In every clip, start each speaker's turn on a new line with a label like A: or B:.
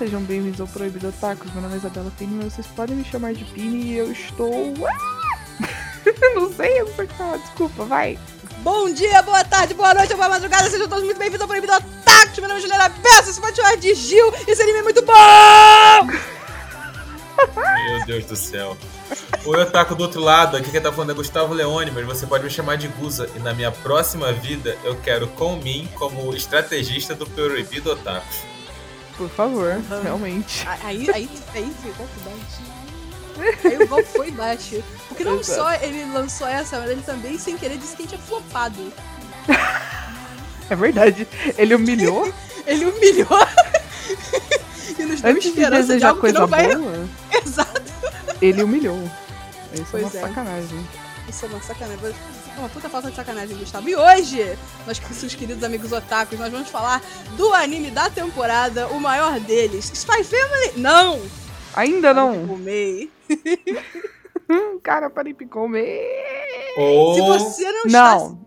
A: sejam bem-vindos ao Proibido Otakus. Meu nome é Isabela Pini, vocês podem me chamar de Pini e eu estou. não sei, eu não sei o que falar, desculpa, vai.
B: Bom dia, boa tarde, boa noite, boa madrugada, sejam todos muito bem-vindos ao Proibido Otakus. Meu nome é Juliana Bessa, você pode chamar de Gil, esse anime é muito bom!
C: Meu Deus do céu. Oi, Otaku do outro lado, aqui quem tá falando é Gustavo Leone, mas você pode me chamar de Guza. E na minha próxima vida, eu quero com mim como estrategista do Proibido Otaku.
A: Por favor, realmente.
B: Aí, aí, aí ficou baixo. Aí o golpe foi baixo. Porque não
A: Exato.
B: só ele lançou essa, mas ele também, sem querer, disse que a gente é flopado.
A: É verdade. Ele humilhou
B: Ele humilhou. e nos deu
A: antes de
B: esperança de
A: desejar coisa
B: não vai...
A: boa.
B: Exato.
A: Ele humilhou. Isso
B: Pois
A: é uma
B: é.
A: sacanagem.
B: Isso é uma sacanagem. Uma puta falta de sacanagem, Gustavo. E hoje, nós com seus queridos amigos otakus, nós vamos falar do anime da temporada, o maior deles, Spy Family. Não!
A: Ainda não. Hum, cara, parei pra comer.
C: Ou.
B: Se você não, está...
A: Não.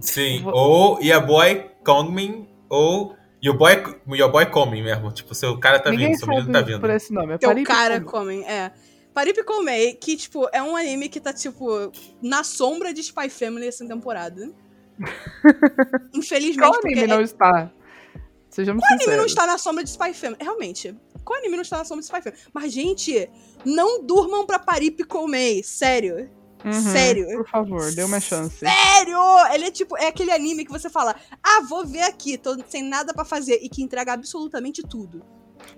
C: Sim,
A: Vou-
C: ou Your Boy Coming, ou Your Boy, your boy Coming mesmo. Tipo, seu cara tá
A: Ninguém
C: vindo, seu menino
A: sabe
C: tá vindo.
A: por esse nome. É
B: o cara comem, é. Paripi Komei, que, tipo, é um anime que tá, tipo, na sombra de Spy Family essa temporada. Infelizmente,
A: Qual anime não
B: é-
A: está? Sejamos
B: o anime não está na sombra de Spy Family. Realmente, qual anime não está na sombra de Spy Family? Mas, gente, não durmam pra Paripi Komei, sério.
A: Uhum,
B: sério.
A: Por favor, dê uma chance.
B: Sério! Ele é tipo, é aquele anime que você fala, ah, vou ver aqui, tô sem nada pra fazer, e que entrega absolutamente tudo.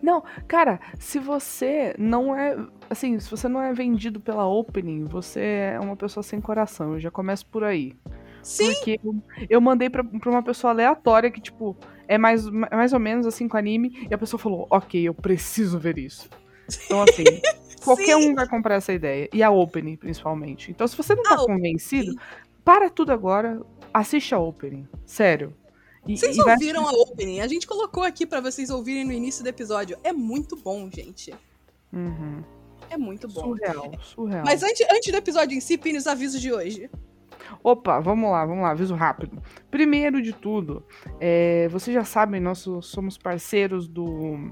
A: Não, cara, se você não é. Assim, se você não é vendido pela opening, você é uma pessoa sem coração. Eu já começo por aí.
B: Sim,
A: Porque eu, mandei pra, pra uma pessoa aleatória que, tipo, é mais, é mais ou menos assim com anime, e a pessoa falou, ok, eu preciso ver isso. Então, assim, qualquer um vai comprar essa ideia. E a opening, principalmente. Então, se você não tá
B: A opening.
A: convencido, para tudo agora, assiste a opening. Sério. E,
B: Vocês
A: e vai-
B: ouviram a opening? A gente colocou aqui pra vocês ouvirem no início do episódio. É muito bom, gente.
A: Uhum.
B: É muito bom.
A: Surreal, surreal.
B: Mas antes, antes do episódio em si, Pini, os avisos de hoje.
A: Opa, vamos lá, vamos lá, aviso rápido. Primeiro de tudo, é, vocês já sabem, nós somos parceiros do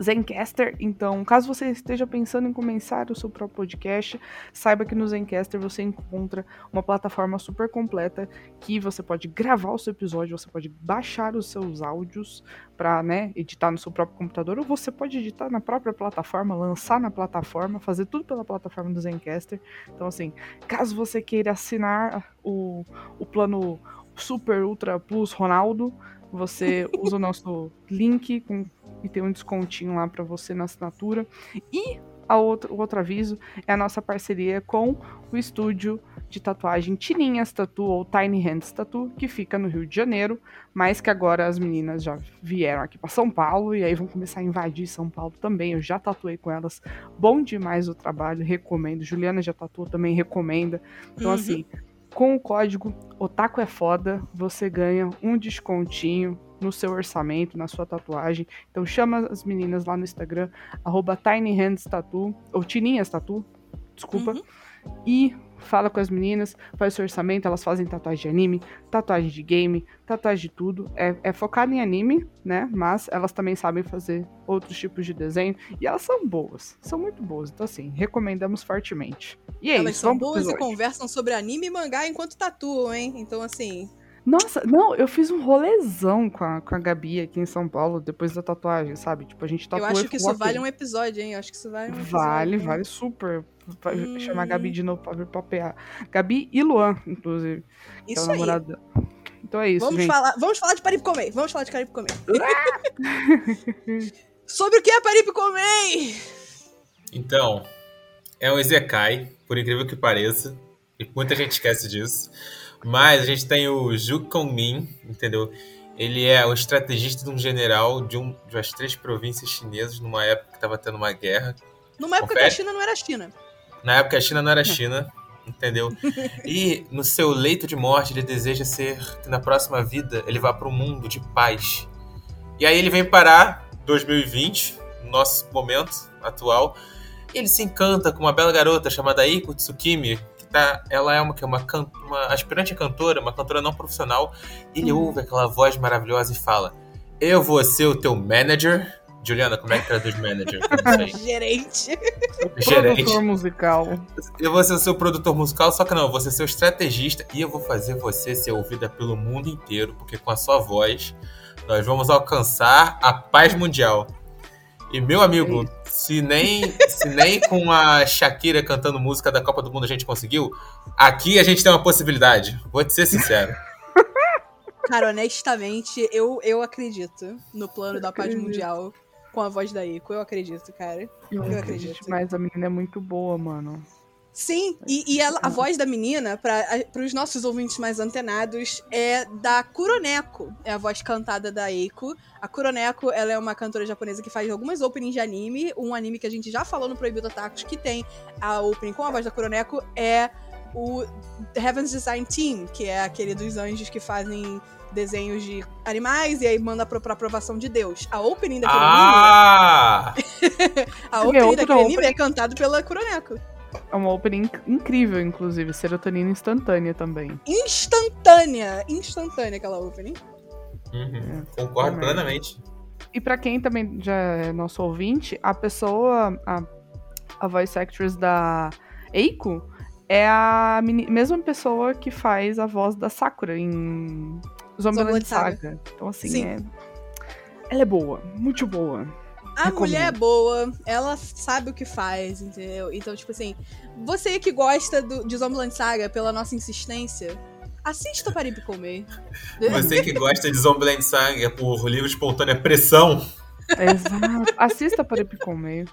A: Zencaster, então caso você esteja pensando em começar o seu próprio podcast, saiba que no Zencaster você encontra uma plataforma super completa que você pode gravar o seu episódio, você pode baixar os seus áudios para né, editar no seu próprio computador, ou você pode editar na própria plataforma, lançar na plataforma, fazer tudo pela plataforma do Zencaster. Então assim, Caso você queira assinar o, o plano Super Ultra Plus Ronaldo, você usa o nosso link com, e tem um descontinho lá para você na assinatura. E a outro, o outro aviso é a nossa parceria com o estúdio de tatuagem Tininhas Tattoo ou Tiny Hands Tattoo, que fica no Rio de Janeiro, mas que agora as meninas já vieram aqui para São Paulo e aí vão começar a invadir São Paulo também. Eu já tatuei com elas. Bom demais o trabalho, recomendo. Juliana já tatuou também, recomenda. Então,
B: Uhum.
A: assim, com o código Otaku é Foda, você ganha um descontinho no seu orçamento, na sua tatuagem. Então chama as meninas lá no Instagram, arroba Tiny Hands Tattoo, ou Tininhas Tattoo, desculpa.
B: Uhum.
A: E fala com as meninas, faz seu orçamento, elas fazem tatuagem de anime, tatuagem de game, tatuagem de tudo. É, é focado em anime, né? Mas elas também sabem fazer outros tipos de desenho. E elas são boas, são muito boas. Então, assim, recomendamos fortemente. E é
B: Elas
A: isso,
B: são boas e conversam sobre anime e mangá enquanto tatuam, hein? Então, assim.
A: Nossa, não, eu fiz um rolezão com a, com a Gabi aqui em São Paulo depois da tatuagem, sabe? Tipo, a gente
B: eu
A: tatuou
B: acho
A: e
B: que isso vale
A: "Ok,
B: um episódio, hein? Eu acho que isso vale um episódio.
A: Vale,
B: hein?
A: vale super. Vai
B: Hum.
A: chamar a Gabi de novo pra vir papear. Gabi e Luan, inclusive. é o
B: Isso aí.
A: namorado dela. Então é isso,
B: Vamos
A: gente.
B: falar, vamos falar de Paripe Comer. Vamos falar de Paripe Comer. Sobre o que é Paripe Comer?
C: Então, é um Izekai, por incrível que pareça. E muita gente esquece disso. Mas a gente tem o Ju Kongmin, entendeu? Ele é o estrategista de um general de, um, de umas três províncias chinesas numa época que estava tendo uma guerra.
B: Numa época
C: Confere.
B: que a China não era China.
C: Na época a China não era China, entendeu? E no seu leito de morte ele deseja ser que na próxima vida ele vá para um mundo de paz. E aí ele vem parar 2020, no nosso momento atual, e ele se encanta com uma bela garota chamada Iko Tsukimi, tá, ela é uma que é uma, can- uma aspirante cantora, uma cantora não profissional. E ele
A: Uhum.
C: ouve aquela voz maravilhosa e fala: "Eu vou ser o teu manager, Juliana, como é que traduz manager? Sei.
B: Gerente.
C: Gerente.
A: Produtor musical.
C: Eu vou ser o seu produtor musical, só que não, eu vou ser seu estrategista e eu vou fazer você ser ouvida pelo mundo inteiro, porque com a sua voz nós vamos alcançar a paz mundial. E meu amigo, se nem, se nem com a Shakira cantando música da Copa do Mundo a gente conseguiu, aqui a gente tem uma possibilidade. Vou te ser sincero.
B: Cara, honestamente, eu, eu acredito no plano da paz
A: acredito.
B: mundial com a voz da Ico. Eu acredito, cara.
A: Eu
B: Eu
A: acredito.
B: acredito.
A: Mas a menina é muito boa, mano.
B: Sim, e, e ela- a voz da menina, para os nossos ouvintes mais antenados, é da Kuroneko. É a voz cantada da Eiko. A Kuroneko, ela é uma cantora japonesa que faz algumas openings de anime. Um anime que a gente já falou no Proibido Otakus, que tem a opening com a voz da Kuroneko, é o Heaven's Design Team, que é aquele dos anjos que fazem desenhos de animais e aí manda pra, pra aprovação de Deus. A opening daquele
C: Ah!
B: anime, a
A: é
B: opening daquele anime é cantado pela Kuroneko.
A: É uma opening inc- incrível, inclusive. Serotonina instantânea também.
B: instantânea. Instantânea aquela opening.
C: Uhum, Concordo
A: também.
C: plenamente.
A: E pra quem também já é nosso ouvinte, a pessoa, a, a voice actress da Eiko é a meni- mesma pessoa que faz a voz da Sakura em Zombieland
B: Zombieland Saga.
A: Saga. Então, assim,
B: Sim.
A: é... ela é boa, muito boa.
B: A
A: Recomendo.
B: mulher é boa, ela sabe o que faz, entendeu? Então, tipo assim, você que gosta do, de Zombieland Saga pela nossa insistência, assista para Ipicomei.
C: Você que gosta de Zombieland Saga por livre espontânea pressão,
A: Exato. Assista para Epicom meio.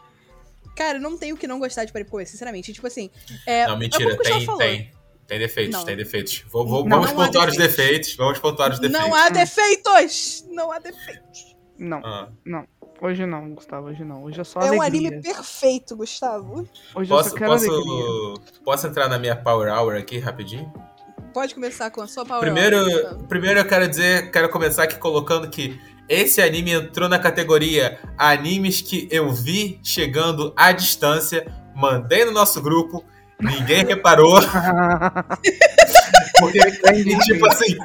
B: Cara, não tem o que não gostar de Paripicomei, sinceramente. Tipo assim, é,
C: Não,
B: é
C: mentira,
B: Gustavo
C: tem, tem. Tem defeitos,
B: Não.
C: tem defeitos. Vou- vou-
A: Não,
C: vamos
B: não
C: pontuar os
B: defeitos.
C: defeitos. Vamos pontuar os defeitos.
B: Não há defeitos! Não há defeitos.
A: Não,
C: Ah,
A: hoje não, Gustavo, hoje não. Hoje é só
B: É um
A: alegria.
B: anime perfeito, Gustavo.
A: Hoje eu
C: posso,
A: só quero alegria.
C: posso, posso entrar na minha Power Hour aqui rapidinho?
B: Pode começar com a sua power
C: Primeiro,
B: hour, Gustavo.
C: primeiro eu quero dizer, quero começar aqui colocando que esse anime entrou na categoria animes que eu vi chegando à distância, mandei no nosso grupo, ninguém reparou, porque e, tipo assim,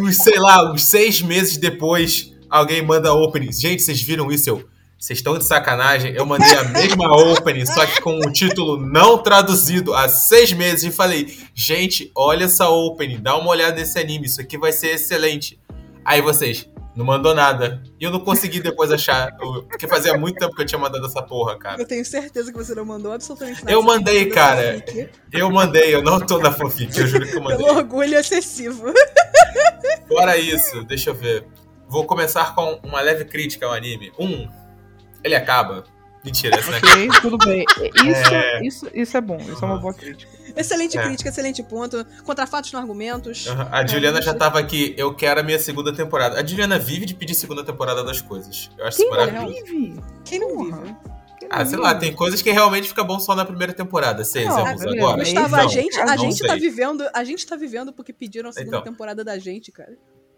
C: uns, sei lá, uns seis meses depois, alguém manda opening. Gente, vocês viram isso? Eu, vocês estão de sacanagem? Eu mandei a mesma opening, só que com o título não traduzido há seis meses e falei, gente, olha essa opening, dá uma olhada nesse anime, isso aqui vai ser excelente. Aí vocês, não mandou nada. E eu não consegui depois achar, porque fazia muito tempo que eu tinha mandado essa porra, cara.
B: Eu tenho certeza que você não mandou absolutamente nada.
C: Eu mandei, cara. Eu mandei, eu não tô na fanfic, eu juro que eu mandei.
B: Pelo orgulho excessivo.
C: Fora isso, deixa eu ver. Vou começar com uma leve crítica ao anime. Um, ele acaba. Mentira, essa não é
A: ok, tudo bem. Isso
C: É.
A: isso, isso é bom, isso é uma boa crítica.
B: Excelente
C: É.
B: crítica, excelente ponto. Contra fatos no argumentos.
C: Aham, A Juliana já tava aqui, eu quero a minha segunda temporada. A Juliana vive de pedir segunda temporada das coisas. Eu acho isso
A: Quem
C: maravilhoso.
A: não vive?
B: Quem não
A: Porra.
B: vive?
A: Quem não
C: Ah, sei
A: vive?
C: lá, tem coisas que realmente fica bom só na primeira temporada. Sei
A: Não,
C: agora.
B: Gustavo,
A: Não,
B: a gente, a gente
C: sei.
B: tá vivendo, a gente tá vivendo porque pediram a segunda
C: Então.
B: temporada da gente, cara.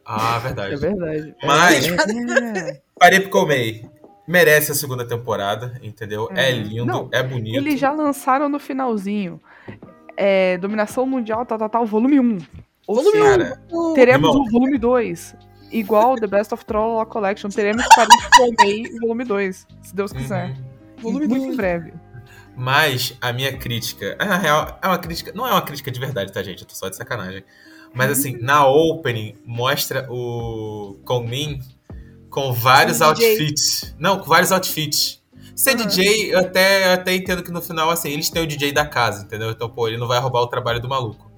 C: Ah, verdade.
A: É verdade.
C: Mas-
A: É.
C: Parepkomei merece a segunda temporada, entendeu? É,
A: É.
C: lindo,
A: Não,
C: é bonito.
A: Eles já lançaram no finalzinho. É, Dominação Mundial, tal, tal, tal, volume 1. Ou
B: Volume
C: Cara,
A: teremos
C: Irmão.
A: o volume 2. Igual The Best of Troll Collection. Teremos Paris Comei volume 2. Se Deus quiser.
C: uhum.
B: Volume
A: Muito
B: dois.
A: em breve.
C: Mas a minha crítica, na real, é uma crítica, não é uma crítica de verdade, tá, gente? Eu tô só de sacanagem. Mas assim, na opening mostra o Kongmin com vários
B: DJ.
C: outfits. Não, com vários outfits. Ser
A: Aham.
C: DJ, eu até, eu até entendo que no final, assim, eles têm o DJ da casa, entendeu? Então, pô, ele não vai roubar o trabalho do maluco.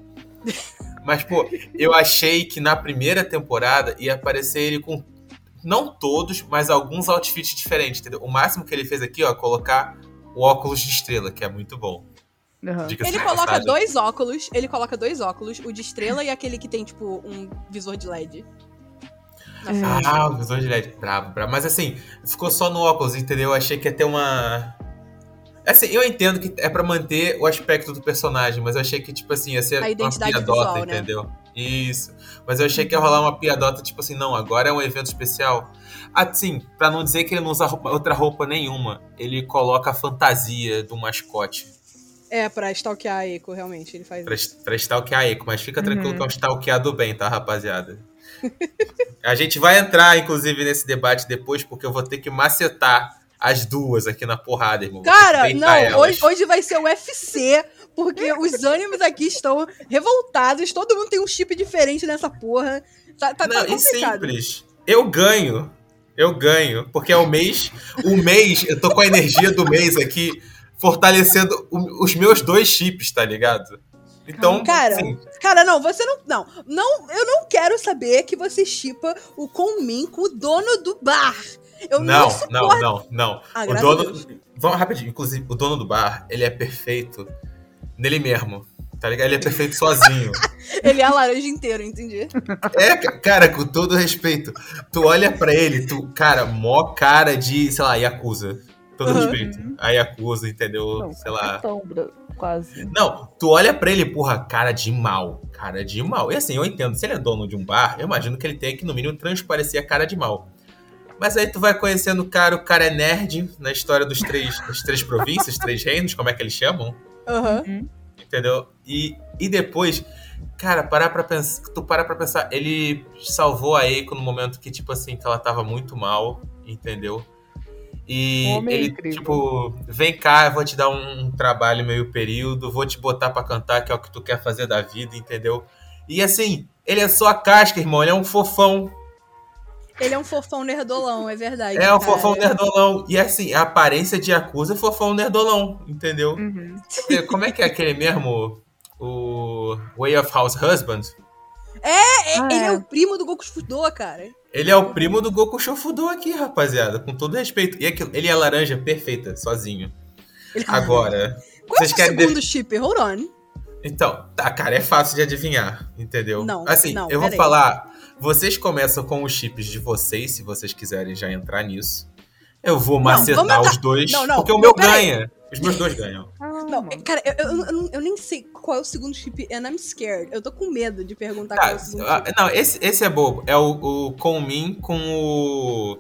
C: Mas, pô, eu achei que na primeira temporada ia aparecer ele com. Não todos, mas alguns outfits diferentes, entendeu? O máximo que ele fez aqui, ó, é colocar o óculos de estrela, que é muito bom. Diga-se
B: Ele coloca
C: passagem.
B: dois óculos, ele coloca dois óculos, o de estrela e aquele que tem, tipo, um visor de LED.
A: É.
C: Ah, o visor de LED. Bravo, bravo. Mas assim, ficou só no óculos, entendeu? Eu achei que ia ter uma. Assim, eu entendo que é pra manter o aspecto do personagem, mas eu achei que, tipo assim, ia ser
B: A identidade
C: uma piadota,
B: visual, né?
C: entendeu? Isso. Mas eu achei que ia rolar uma piadota, tipo assim, não, agora é um evento especial. Assim, pra não dizer que ele não usa roupa- outra roupa nenhuma, ele coloca a fantasia do mascote
B: É, pra stalkear a Eco, realmente, ele faz
C: pra,
B: isso.
C: pra stalkear a Eco, mas fica tranquilo
A: Uhum.
C: que é um stalkear do bem, tá, rapaziada? a gente vai entrar, inclusive, nesse debate depois, porque eu vou ter que macetar as duas aqui na porrada, irmão.
B: Cara, não, hoje, hoje vai ser o UFC, porque os ânimos aqui estão revoltados, todo mundo tem um chip diferente nessa porra. Tá, tá,
C: não,
B: tá complicado.
C: simples. Eu ganho. Eu ganho. Porque é o mês. O mês, eu tô com a energia do mês aqui fortalecendo os meus dois chips, tá ligado? Então,
B: cara, sim. cara, não, você não, não, não, eu não quero saber que você chipa o Conmin com o dono do bar. Eu
C: não, não, não, não, não. Ah, o dono, vamos rapidinho, inclusive, o dono do bar, ele é perfeito nele mesmo. Tá ligado? Ele é perfeito sozinho.
B: ele é a laranja inteira, entendi.
C: É, cara, com todo respeito. Tu olha pra ele, tu, cara, mó cara de, sei lá, Yakuza. Todo uhum. respeito. A Yakuza, entendeu?
A: Não,
C: sei lá.
A: quase.
C: Não, tu olha pra ele, porra, cara de mal. Cara de mal. E assim, eu entendo, se ele é dono de um bar, eu imagino que ele tem que, no mínimo, transparecer a cara de mal. Mas aí tu vai conhecendo o cara, o cara é nerd na história dos três, das três províncias, três reinos, como é que eles chamam?
B: Uhum.
C: Entendeu? E, e depois, cara, parar pra pensar. Tu parar pra pensar, ele salvou a Eiko no momento que, tipo assim, que ela tava muito mal, entendeu? E ele, incrível. tipo, vem cá, eu vou te dar um trabalho meio período, vou te botar para cantar, que é o que tu quer fazer da vida, entendeu? E assim, ele é só a casca, irmão, ele é um fofão.
B: Ele é um fofão nerdolão, é verdade.
C: É um fofão nerdolão. E assim, a aparência de Yakuza é fofão nerdolão, entendeu?
A: Uhum.
C: Como é que é aquele mesmo? O Way of House Husband?
B: É, é ah, ele é. é. o primo do Goku Fudo, cara.
C: Ele é o primo do Goku Shofudo aqui, rapaziada. Com todo respeito. E aquilo, ele é laranja perfeita, sozinho. Agora.
B: Qual vocês é o querem segundo de... chip? Hold on.
C: Então, tá, cara, é fácil de adivinhar, entendeu?
B: Não.
C: Assim,
B: não,
C: eu vou aí. falar. Vocês começam com os chips de vocês, se vocês quiserem já entrar nisso. Eu vou macetar não, os dois, não, não, porque o meu ganha. Os meus dois ganham.
B: Ah, não, cara, eu, eu, eu, eu, nem sei qual é o segundo chip and I'm scared. Eu tô com medo de perguntar tá, qual é o segundo
C: chip. Não, esse, esse é bobo. É o, o Conmin com o.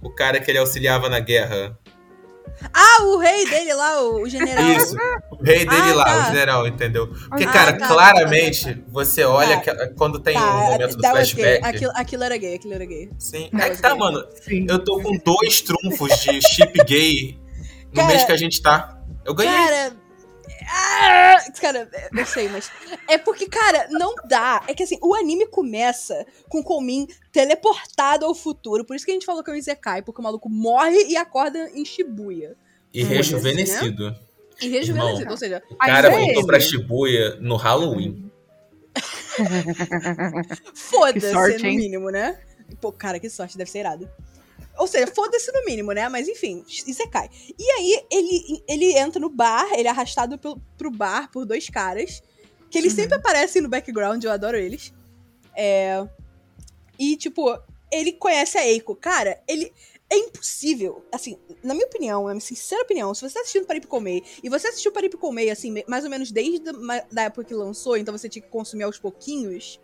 C: O cara que ele auxiliava na guerra.
B: Ah, o rei dele lá, o general.
C: Isso, o rei dele ah, lá, tá. o general, entendeu? Porque, ah, cara, tá, claramente, tá, tá, tá. você olha tá. quando tem o um momento do flashback.
B: Aquilo, aquilo, era gay, aquilo era gay.
C: Sim, é que tá, gay. mano. Sim. Eu tô com dois trunfos de chip gay no cara, mês que a gente tá. Eu ganhei.
B: Cara. Ah, cara, eu sei, mas. É porque, cara, não dá. É que assim, o anime começa com o Komin teleportado ao futuro. Por isso que a gente falou que é um Izekai, porque o maluco morre e acorda em Shibuya.
C: E rejuvenescido. Né?
B: E rejuvenescido, Irmão, ou seja.
C: O cara voltou pra Shibuya no Halloween.
B: Foda-se, no mínimo, né? Pô, cara, que sorte, deve ser irado. Ou seja, foda-se no mínimo, né? Mas enfim, cai. E aí ele, ele entra no bar, ele é arrastado pro, pro bar por dois caras. Que eles uhum. sempre aparecem no background, eu adoro eles. É. E, tipo, ele conhece a Eiko. Cara, ele. É impossível, assim, na minha opinião, na minha sincera opinião, se você tá assistindo Paripicomei e você assistiu Paripicomei, assim, mais ou menos desde a época que lançou, então você tinha que consumir aos pouquinhos,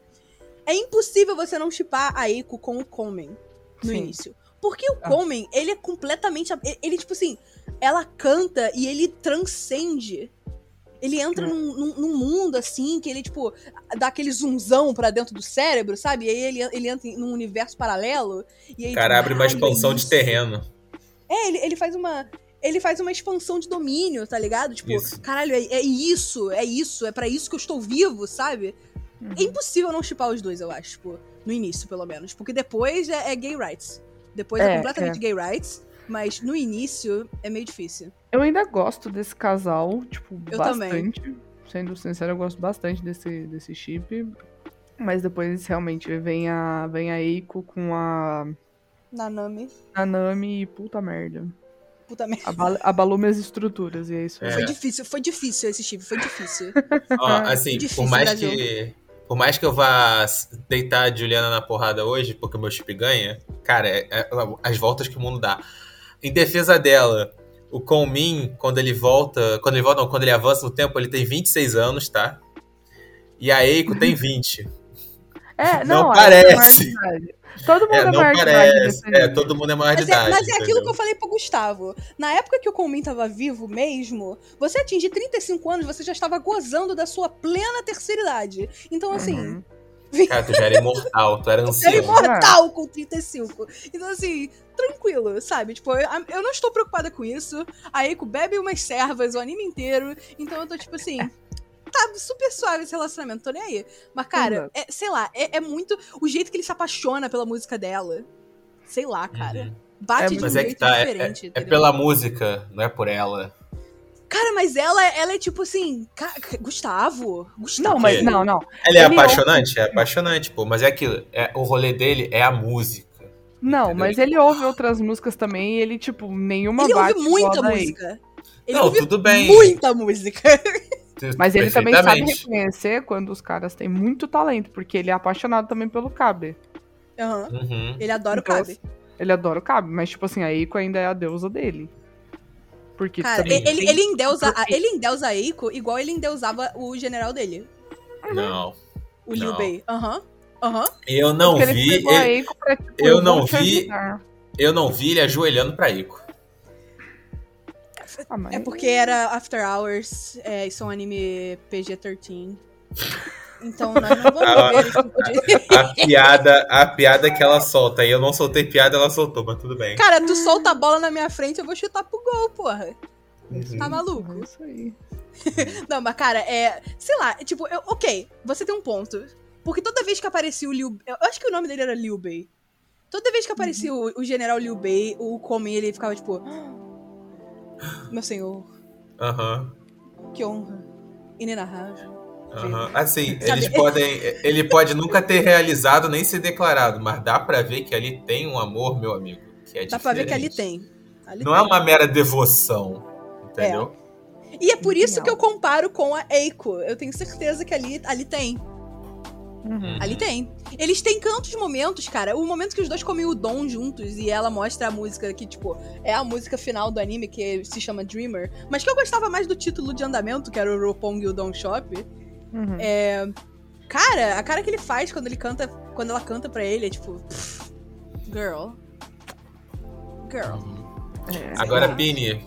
B: é impossível você não chipar a Eiko com o Komen no Sim. início. Porque o Comen, ah. ele é completamente. Ele, tipo assim, ela canta e ele transcende. Ele entra num, num, num, mundo, assim, que ele, tipo, dá aquele zoomzão pra dentro do cérebro, sabe? E aí ele, ele entra num universo paralelo. E aí,
C: o cara
B: tipo,
C: abre uma expansão é de terreno.
B: É, ele, ele faz uma. Ele faz uma expansão de domínio, tá ligado? Tipo, isso. caralho, é, é, isso, é isso, é para isso que eu estou vivo, sabe? Uhum. É impossível não chipar os dois, eu acho, tipo, no início, pelo menos. Porque depois é, é gay rights. Depois é, é completamente é. gay rights. Mas no início é meio difícil.
A: Eu ainda gosto desse casal, tipo, eu bastante. Também. Sendo sincero, eu gosto bastante desse, desse chip. Mas depois realmente vem a, vem a Eiko com a.
B: Nanami.
A: Nanami e puta merda.
B: Puta merda.
A: Abal, abalou minhas estruturas e é isso.
B: É. Foi difícil, foi difícil esse chip, foi difícil.
C: Ó, assim, difícil, por mais que por mais que eu vá deitar a Juliana na porrada hoje, porque o meu chip ganha, cara, é, é, as voltas que o mundo dá. Em defesa dela, o Conmin, quando ele volta. Quando ele volta, não, quando ele avança no tempo, ele tem 26 anos, tá? E a Eiko tem 20.
A: É, não,
C: não parece.
A: Todo mundo é, é maior
C: parece. de idade. É, todo mundo é maior
B: mas
C: de é, idade.
B: Mas é aquilo que eu falei pro Gustavo. Na época que o Comin tava vivo mesmo, você atingir 35 anos, você já estava gozando da sua plena terceira idade. Então, assim. Uhum.
C: Cara, tu já era imortal, tu era
B: Era
C: ancião.
B: imortal com 35. Então, assim, tranquilo, sabe? Tipo, eu, eu não estou preocupada com isso. A Eiko bebe umas servas o anime inteiro. Então eu tô, tipo assim. Tá super suave esse relacionamento, tô nem aí. Mas, cara,
A: Exato.
B: é- sei lá, é, é muito. O jeito que ele se apaixona pela música dela. Sei lá, cara.
C: Uhum.
B: Bate
A: É,
B: de um
C: Mas é
B: jeito
C: que tá, é,
B: diferente.
C: é- é pela música, não é por ela.
B: Cara, mas ela, ela é tipo assim. ca- Gustavo? Gustavo.
A: Não, mas
C: quê?
A: não, não.
C: Ele é
A: Ele
C: apaixonante? É apaixonante, pô. Mas é aquilo. É, o rolê dele é a música.
A: Não,
C: Entendeu?
A: mas ele ouve outras músicas também e ele, tipo, nenhuma
B: Ele
A: bate
B: ouve muita música. Ele
C: não,
B: ouve
C: tudo bem.
B: muita música.
A: Mas ele também sabe reconhecer quando os caras têm muito talento, porque ele é apaixonado também pelo Cabe.
B: Aham.
C: Uhum.
B: Ele adora
A: Então,
B: o Cabe.
A: Ele adora o Cabe, mas, tipo assim, a Eiko ainda é a deusa dele. Porque
B: Cara,
A: também
B: ele,
A: tem-
B: ele, endeusa, ele endeusa a Eiko igual ele endeusava o general dele.
C: Não.
B: O Liu
C: Não.
B: Bei. Aham. Aham.
C: Eu não
A: porque
C: vi. ele-
A: Eiko pra, tipo,
C: eu não vi-
A: ajudar.
C: eu não vi ele ajoelhando pra Ico.
A: Ah,
B: É porque era After Hours, é, isso é um anime PG-13. Então nós não vamos
C: Ah.
B: ver esse tipo de...
C: A piada, a piada que ela solta. E eu não soltei piada, ela soltou, mas tudo bem.
B: Cara, tu solta a bola na minha frente, eu vou chutar pro gol, porra.
C: Uhum.
B: Tá maluco?
A: É isso aí.
B: Não, mas cara, é. Sei lá, tipo, eu- ok, você tem um ponto. Porque toda vez que aparecia o Liu. Eu acho que o nome dele era Liu Bei. Toda vez que aparecia o, o general Liu Bei, o Komi, ele ficava tipo. "Ah, Meu senhor,
C: Aham.
B: que honra. Inenarrável.
C: Aham. Assim,
B: Sabe-
C: eles podem. Ele pode nunca ter realizado nem ser declarado, mas dá pra ver que ali tem um amor, meu amigo. Que é
B: Dá pra ver que ali
C: diferente.
B: tem. Ali
C: Não
B: tem.
C: é uma mera devoção. Entendeu?
B: E é por isso que eu comparo com a Eiko. Eu tenho certeza que ali, ali tem.
A: Uhum.
B: Ali tem. Eles têm cantos momentos, cara. O momento que os dois comem o Dom juntos e ela mostra a música que, tipo, é a música final do anime que se chama Dreamer. Mas que eu gostava mais do título de andamento, que era o Ropong e o Don Shop.
A: Uhum.
B: É. Cara, a cara que ele faz quando ele canta. Quando ela canta pra ele é tipo. pff, girl. Girl.
A: É.
C: Agora, Pini,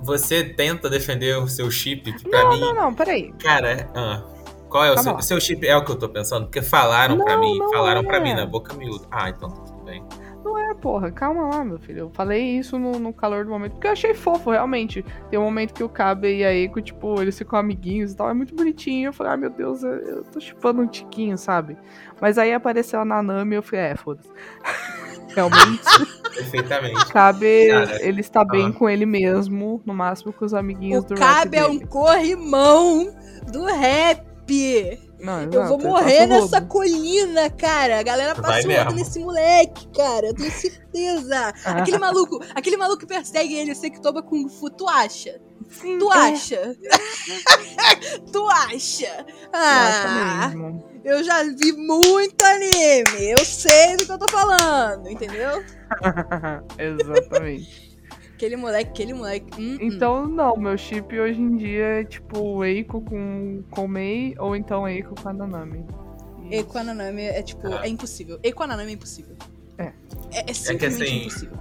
C: você tenta defender o seu chip, que pra
A: Não,
C: mim.
A: não, não, peraí.
C: Cara, ah, qual é o
A: Calma
C: seu,
A: lá.
C: seu chip? É o que eu tô pensando? Porque falaram pra
A: Não,
C: mim,
A: não
C: falaram
A: é.
C: pra mim na boca miúda. Ah, então tá tudo bem.
A: Não é, porra, calma lá, meu filho. Eu falei isso no, no calor do momento, porque eu achei fofo, realmente. Tem um momento que o Kabe e a Eiko, tipo, eles ficam amiguinhos e tal, é muito bonitinho. Eu falei, ah, meu Deus, eu, eu tô chupando um tiquinho, sabe? Mas aí apareceu a Nanami e eu falei, é, foda-se. Realmente,
C: Perfeitamente.
A: Kabe,
C: Cara,
A: ele está bem
C: ah.
A: com ele mesmo, no máximo com os amiguinhos
B: O
A: do rap
B: Cabe é um corrimão do rap.
A: Não,
B: Eu vou morrer
A: o
B: nessa
A: rodo.
B: colina, cara. A galera passa o rodo nesse moleque, cara. Eu tenho certeza.
A: Ah.
B: Aquele maluco, aquele maluco que persegue ele, você que toma Kung Fu, tu acha?
A: Sim,
B: Tu
A: é,
B: acha? tu acha?
A: eu acho
B: Ah,
A: mesmo.
B: eu já vi muito anime. Eu sei do que eu tô falando, entendeu?
A: Exatamente.
B: Aquele moleque, aquele moleque. hum, hum.
A: Então, não, meu chip hoje em dia é tipo Eiko com, com Mei ou então Eiko com a Nanami.
B: E com a Nanami é tipo,
C: Ah.
B: é impossível. E com a Nanami é impossível.
A: É.
B: É, é simplesmente
C: assim,
B: impossível.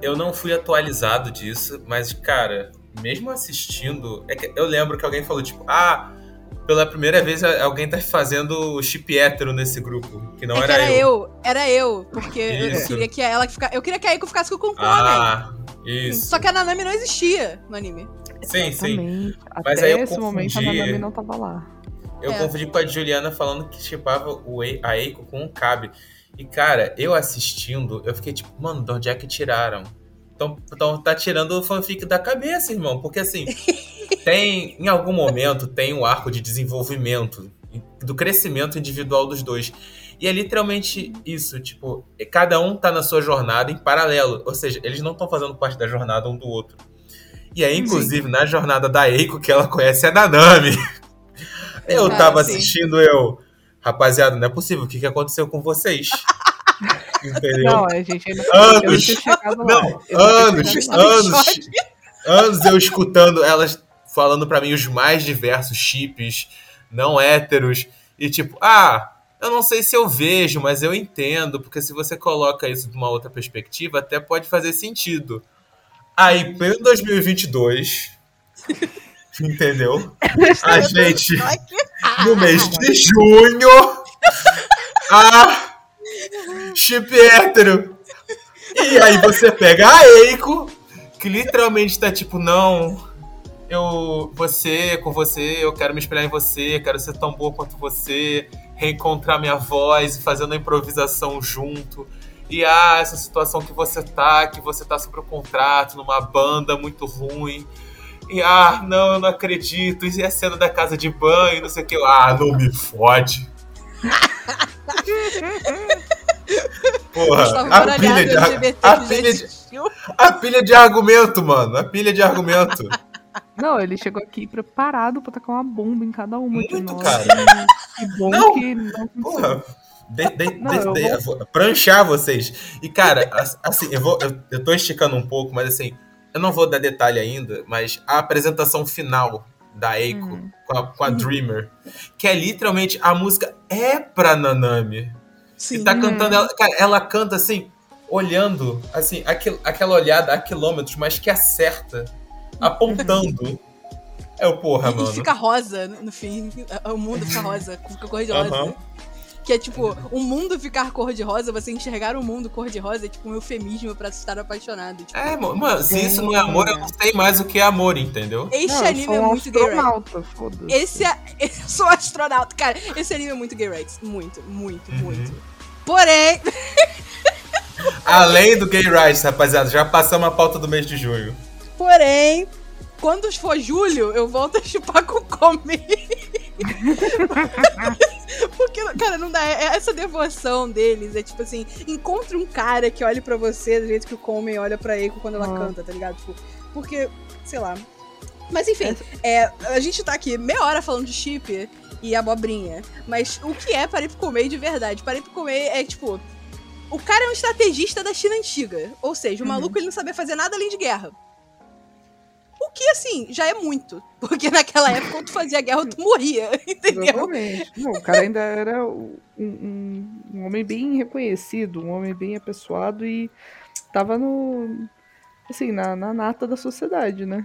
C: Eu não fui atualizado disso, mas, cara, mesmo assistindo. É que eu lembro que alguém falou, tipo, ah, pela primeira vez alguém tá fazendo chip hétero nesse grupo. Que não
B: é que
C: era,
B: era eu. era eu, porque eu
C: Isso.
B: queria que ela ficasse. Eu queria que a Eiko ficasse com o Konen.
C: Ah, isso.
B: Só que a Nanami não existia no anime.
C: Sim, sim.
A: Exatamente.
C: Mas
A: Até
C: aí eu
A: esse momento a Nanami não tava lá.
C: Eu
B: É.
C: confundi com a Juliana falando que chipava o a Eiko com o Cabe. E, cara, eu assistindo, eu fiquei tipo, mano, de onde é que tiraram? Então, então tá tirando o fanfic da cabeça, irmão. Porque assim, tem. Em algum momento tem um arco de desenvolvimento, do crescimento individual dos dois. E é literalmente isso, tipo, cada um tá na sua jornada em paralelo. Ou seja, eles não estão fazendo parte da jornada um do outro. E aí, inclusive, na jornada da Eiko, que ela conhece a Nanami. Eu tava
B: sim.
C: assistindo, eu. Rapaziada, não é possível. O que, que aconteceu com vocês? Entendeu?
A: Não, a gente ainda
C: Anos.
A: não.
C: Não, anos,
A: chegado lá.
C: anos, anos eu escutando elas falando pra mim os mais diversos chips não héteros e tipo, ah, eu não sei se eu vejo, mas eu entendo, porque se você coloca isso de uma outra perspectiva, até pode fazer sentido. Aí, em 2022, entendeu? A gente, no mês de junho, Ah! Chip hétero! E aí você pega a Eiko, que literalmente tá tipo, não, eu, você, com você, eu quero me espelhar em você, quero ser tão boa quanto você, reencontrar minha voz, fazendo a improvisação junto. E ah, essa situação que você tá, que você tá sobre o contrato, numa banda muito ruim. E ah, não, eu não acredito. E a cena da casa de banho, não sei o que. Ah, não me fode. Porra, a pilha, de, a, pilha de, a pilha de argumento, mano. A pilha de argumento.
A: Não, ele chegou aqui preparado pra tacar uma bomba em cada uma
C: Muito,
A: de nós.
C: cara.
A: Que bom
C: Não,
A: que não
C: Porra, de, de,
A: Não,
C: de- de- eu vou pranchar vocês. E, cara, as- assim, eu, vou, eu, eu tô esticando um pouco, mas assim, eu não vou dar detalhe ainda, mas a apresentação final da Eiko
A: Uhum.
C: com, a, com a Dreamer, que é literalmente a música é pra Nanami.
B: Sim.
C: E tá cantando, ela, cara, ela canta assim, olhando, assim, aquel, aquela olhada a quilômetros, mas que acerta, apontando. É o porra,
B: E-
C: mano.
B: E fica rosa no fim. O mundo fica rosa, fica cor de rosa.
C: Aham.
B: Que é tipo, o mundo ficar cor de rosa, você enxergar o mundo cor de rosa é tipo um eufemismo pra estar apaixonado. Tipo,
C: É, mano, se isso não é amor, eu não sei mais o que é amor, entendeu?
B: esse
A: Não, eu
B: anime
A: sou
B: é
A: um
B: muito gay rights.
A: astronauta, foda-se.
B: Esse é. Eu sou astronauta, cara. Esse anime é muito gay rights. Muito, muito,
C: Uhum.
B: muito. Porém,
C: Além do Gay Rights, rapaziada, já passamos a pauta do mês de junho.
B: porém, quando for julho, eu volto a chupar com come. Porque, cara, não dá. é- Essa devoção deles é tipo assim: encontre um cara que olhe pra você do jeito que o Come olha pra Eiko quando ela
A: Ah.
B: canta, tá ligado? Tipo, porque, sei lá. Mas enfim, é, a gente tá aqui meia hora falando de chip e abobrinha. Mas o que é Paripicomei de verdade? Paripicomei é tipo. O cara é um estrategista da China antiga. Ou seja, o
A: Uhum.
B: maluco ele não sabia fazer nada além de guerra. O que, assim, já é muito. Porque naquela época, quando tu fazia guerra, tu morria, entendeu?
A: Exatamente. Não, o cara ainda era um, um- um homem bem reconhecido, um homem bem apessoado e tava no. Assim, na, na nata da sociedade, né?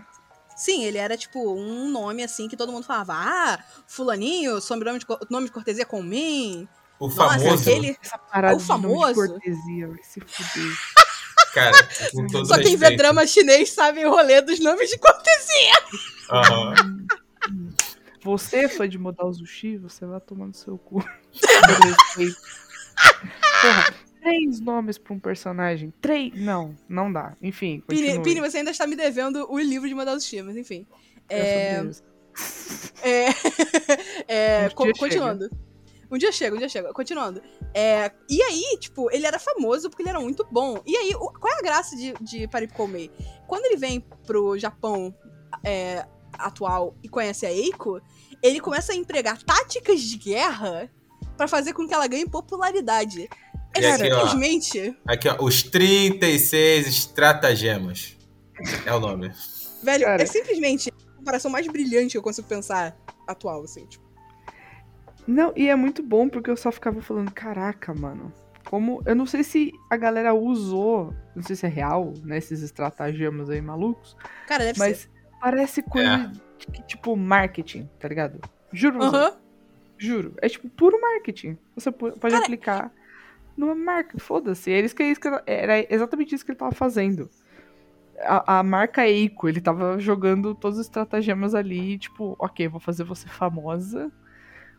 B: Sim, ele era, tipo, um nome, assim, que todo mundo falava. Ah, fulaninho, sobrenome de, nome de cortesia com mim.
C: O
B: Nossa,
C: famoso,
B: aquele...
A: Essa parada
B: O
A: de nome de
B: famoso?
A: cortesia, vai se fuder.
C: cara, com todo
B: Só quem vê drama chinês sabe o rolê dos nomes de cortesia.
C: Aham.
A: Você, fã de modal Zushi, você vai tomar no seu cu. Porra, três nomes pra um personagem. Três. Não, não dá. Enfim,
B: Pini. Pini, você ainda está me devendo o livro de Modal Sushi, mas enfim. É. É, é,
A: Um
B: continuando. Um dia chega, um dia chega. Continuando. É, e aí, tipo, ele era famoso porque ele era muito bom. E aí, o- qual é a graça de, de Paripkomei? Quando ele vem pro Japão é, atual e conhece a Eiko, ele começa a empregar táticas de guerra pra fazer com que ela ganhe popularidade. É
C: E aqui, ó.
B: simplesmente,
C: Aqui, ó, os 36 estratagemas. É o nome.
B: velho,
A: Cara.
B: é simplesmente a comparação mais brilhante que eu consigo pensar atual, assim, tipo.
A: Não, e é muito bom porque eu só ficava falando, caraca, mano. Como. Eu não sei se a galera usou. Não sei se é real, né? Esses estratagemas aí malucos.
B: Cara, deve ser.
A: Mas parece coisa de que, tipo, marketing, tá ligado? Juro, você,
B: Aham.
A: juro. É tipo puro marketing. Você po- pode
B: Cara,
A: aplicar numa marca. Foda-se. Era, isso que, isso que- era exatamente isso que ele tava fazendo. A, a marca Eiko, ele tava jogando todos os estratagemas ali, tipo, ok, vou fazer você famosa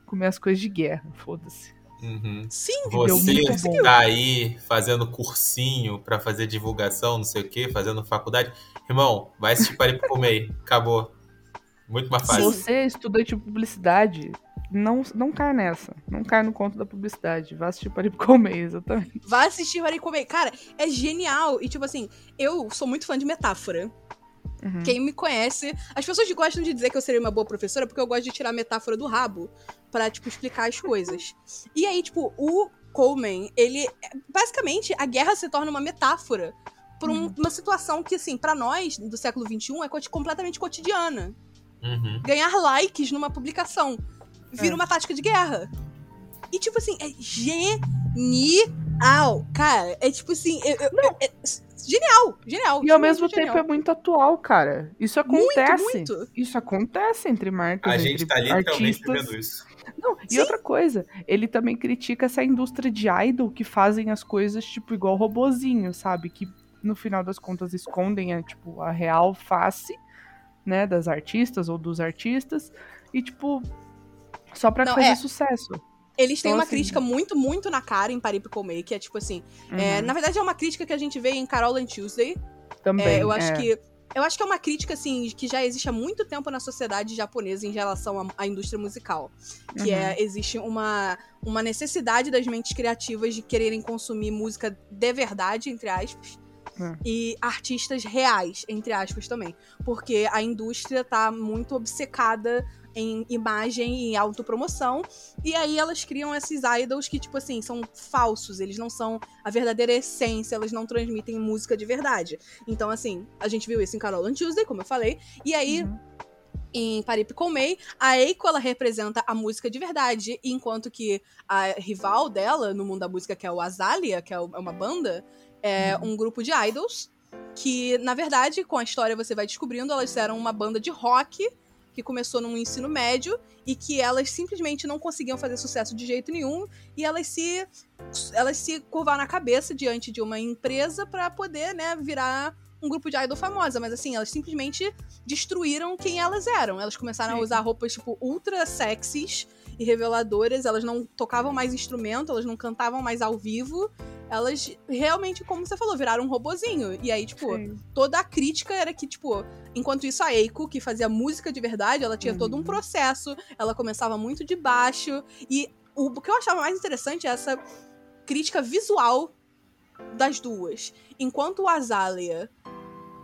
A: com minhas coisas de guerra. Foda-se.
C: Uhum.
B: Sim,
C: Você tá aí fazendo cursinho pra fazer divulgação, não sei o que, fazendo faculdade. Irmão, vai assistir Paripomei. Acabou. Muito mais
A: Se
C: fácil.
A: você é estudante de publicidade, não, não cai nessa. Não cai no conto da publicidade. Vai assistir Paripcomei, exatamente.
B: Vai assistir Harikome. Cara, é genial. E, tipo assim, eu sou muito fã de metáfora.
A: Uhum.
B: Quem me conhece. As pessoas gostam de dizer que eu seria uma boa professora porque eu gosto de tirar a metáfora do rabo pra, tipo, explicar as coisas. E aí, tipo, o Coleman, ele. Basicamente, a guerra se torna uma metáfora pra um-
A: Uhum.
B: uma situação que, assim, pra nós, do século XXI, é coti- completamente cotidiana.
C: Uhum.
B: ganhar likes numa publicação. Vira
A: É.
B: uma tática de guerra. E, tipo assim, é genial. Cara, é tipo assim. eu- eu- é- é genial, genial.
A: E ao mesmo tempo
B: genial.
A: é muito atual, cara. Isso acontece.
B: muito.
A: Isso acontece entre marcas,
C: A
A: entre
C: gente tá literalmente
A: artistas.
C: vivendo isso.
A: Não, e
B: Sim.
A: outra coisa, ele também critica essa indústria de idol que fazem as coisas, tipo, igual robozinho, sabe? Que no final das contas escondem a, tipo, a real face, né, das artistas ou dos artistas. E, tipo, só pra
B: Não,
A: fazer
B: é.
A: sucesso.
B: Eles têm
A: Então,
B: uma
A: assim-
B: crítica muito, muito na cara em Paripical May, que é tipo assim. é,
A: Uhum.
B: na verdade, é uma crítica que a gente vê em Carol and Tuesday.
A: Também.
B: É, eu acho
A: é.
B: que. Eu acho que é uma crítica, assim, que já existe há muito tempo na sociedade japonesa em relação à, à indústria musical. Que
A: Uhum.
B: é, existe uma, uma necessidade das mentes criativas de quererem consumir música de verdade, entre aspas.
A: É.
B: E artistas reais, entre aspas, também. Porque a indústria tá muito obcecada em imagem e autopromoção. E aí elas criam esses idols que, tipo assim, são falsos. Eles não são a verdadeira essência, elas não transmitem música de verdade. Então, assim, a gente viu isso em Carol and Tuesday, como eu falei. E aí,
A: Uhum.
B: em Paripical May, a Eiko ela representa a música de verdade, enquanto que a rival dela no mundo da música, que é o Azalea, que é é uma banda, é um grupo de idols que, na verdade, com a história você vai descobrindo, elas eram uma banda de rock que começou no ensino médio e que elas simplesmente não conseguiam fazer sucesso de jeito nenhum e elas se elas se curvaram a cabeça diante de uma empresa pra poder, né, virar um grupo de idol famosa, mas assim, elas simplesmente destruíram quem elas eram. Elas começaram a
A: Sim.
B: usar roupas, tipo, ultra sexys e reveladoras. Elas não tocavam mais instrumento, elas não cantavam mais ao vivo. Elas realmente, como você falou, viraram um robozinho. E aí, tipo,
A: Sim.
B: toda a crítica era que, tipo, enquanto isso a Eiko, que fazia música de verdade, ela tinha todo um
A: Uhum.
B: processo, ela começava muito de baixo. E o que eu achava mais interessante é essa crítica visual das duas. Enquanto o Azalea,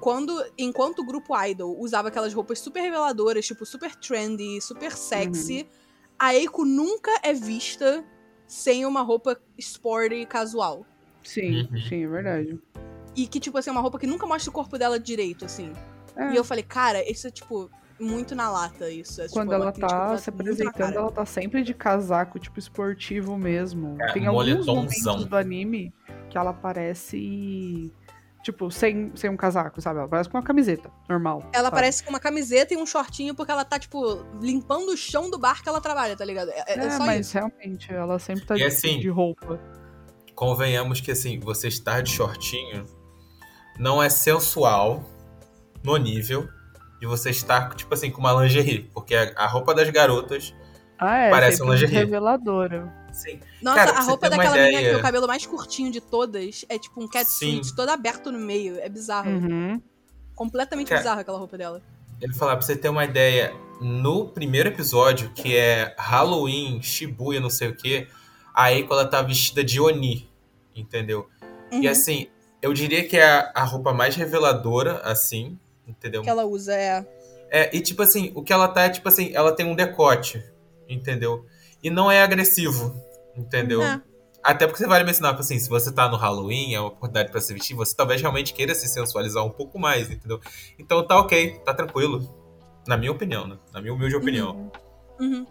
B: quando, enquanto o grupo Idol usava aquelas roupas super reveladoras, tipo, super trendy, super sexy, a Eiko nunca é vista sem uma roupa sporty casual.
A: Sim,
C: Uhum.
A: sim, é verdade.
B: E que, tipo assim, é uma roupa que nunca mostra o corpo dela direito, assim.
A: É.
B: E eu falei, cara, isso é, tipo, muito na lata, isso. É, tipo,
A: Quando
B: uma
A: ela tá
B: muito
A: se apresentando, ela tá sempre de casaco, tipo, esportivo mesmo.
C: É,
A: Tem alguns momentos do anime que ela parece, tipo, sem, sem um casaco, sabe? Ela parece com uma camiseta, normal.
B: Ela
A: sabe?
B: aparece com uma camiseta e um shortinho porque ela tá, tipo, limpando o chão do bar que ela trabalha, tá ligado? É, é
A: É,
B: só
A: mas
B: isso.
A: realmente, ela sempre tá
C: E
A: de,
C: assim-
A: de roupa.
C: Convenhamos que assim, você estar de shortinho não é sensual no nível de você estar, tipo assim, com uma lingerie. Porque a, roupa das garotas.
A: Ah, é,
C: Parece
A: sempre
C: um lingerie.
A: reveladora.
C: Sim.
B: Nossa,
C: Cara,
B: a roupa
C: uma
B: daquela menina que
C: ideia-
B: tem o cabelo mais curtinho de todas é tipo um catsuit todo aberto no meio. É bizarro.
A: Uhum.
B: Completamente
C: Cara,
B: bizarro aquela roupa dela.
C: Eu vou falar pra você ter uma ideia. No primeiro episódio, que é Halloween, Shibuya, não sei o que, a Eiko ela tá vestida de Oni, entendeu? E
B: Uhum.
C: assim, eu diria que é a, a roupa mais reveladora, assim, entendeu?
B: que ela usa é.
C: É, e tipo assim, o que ela tá é tipo assim, ela tem um decote, entendeu? E não é agressivo, entendeu?
B: É.
C: Até porque você vale mencionar, tipo assim, se você tá no Halloween, é uma oportunidade pra se vestir, você talvez realmente queira se sensualizar um pouco mais, entendeu? Então tá ok, tá tranquilo. Na minha opinião, né? Na minha humilde opinião.
B: Uhum.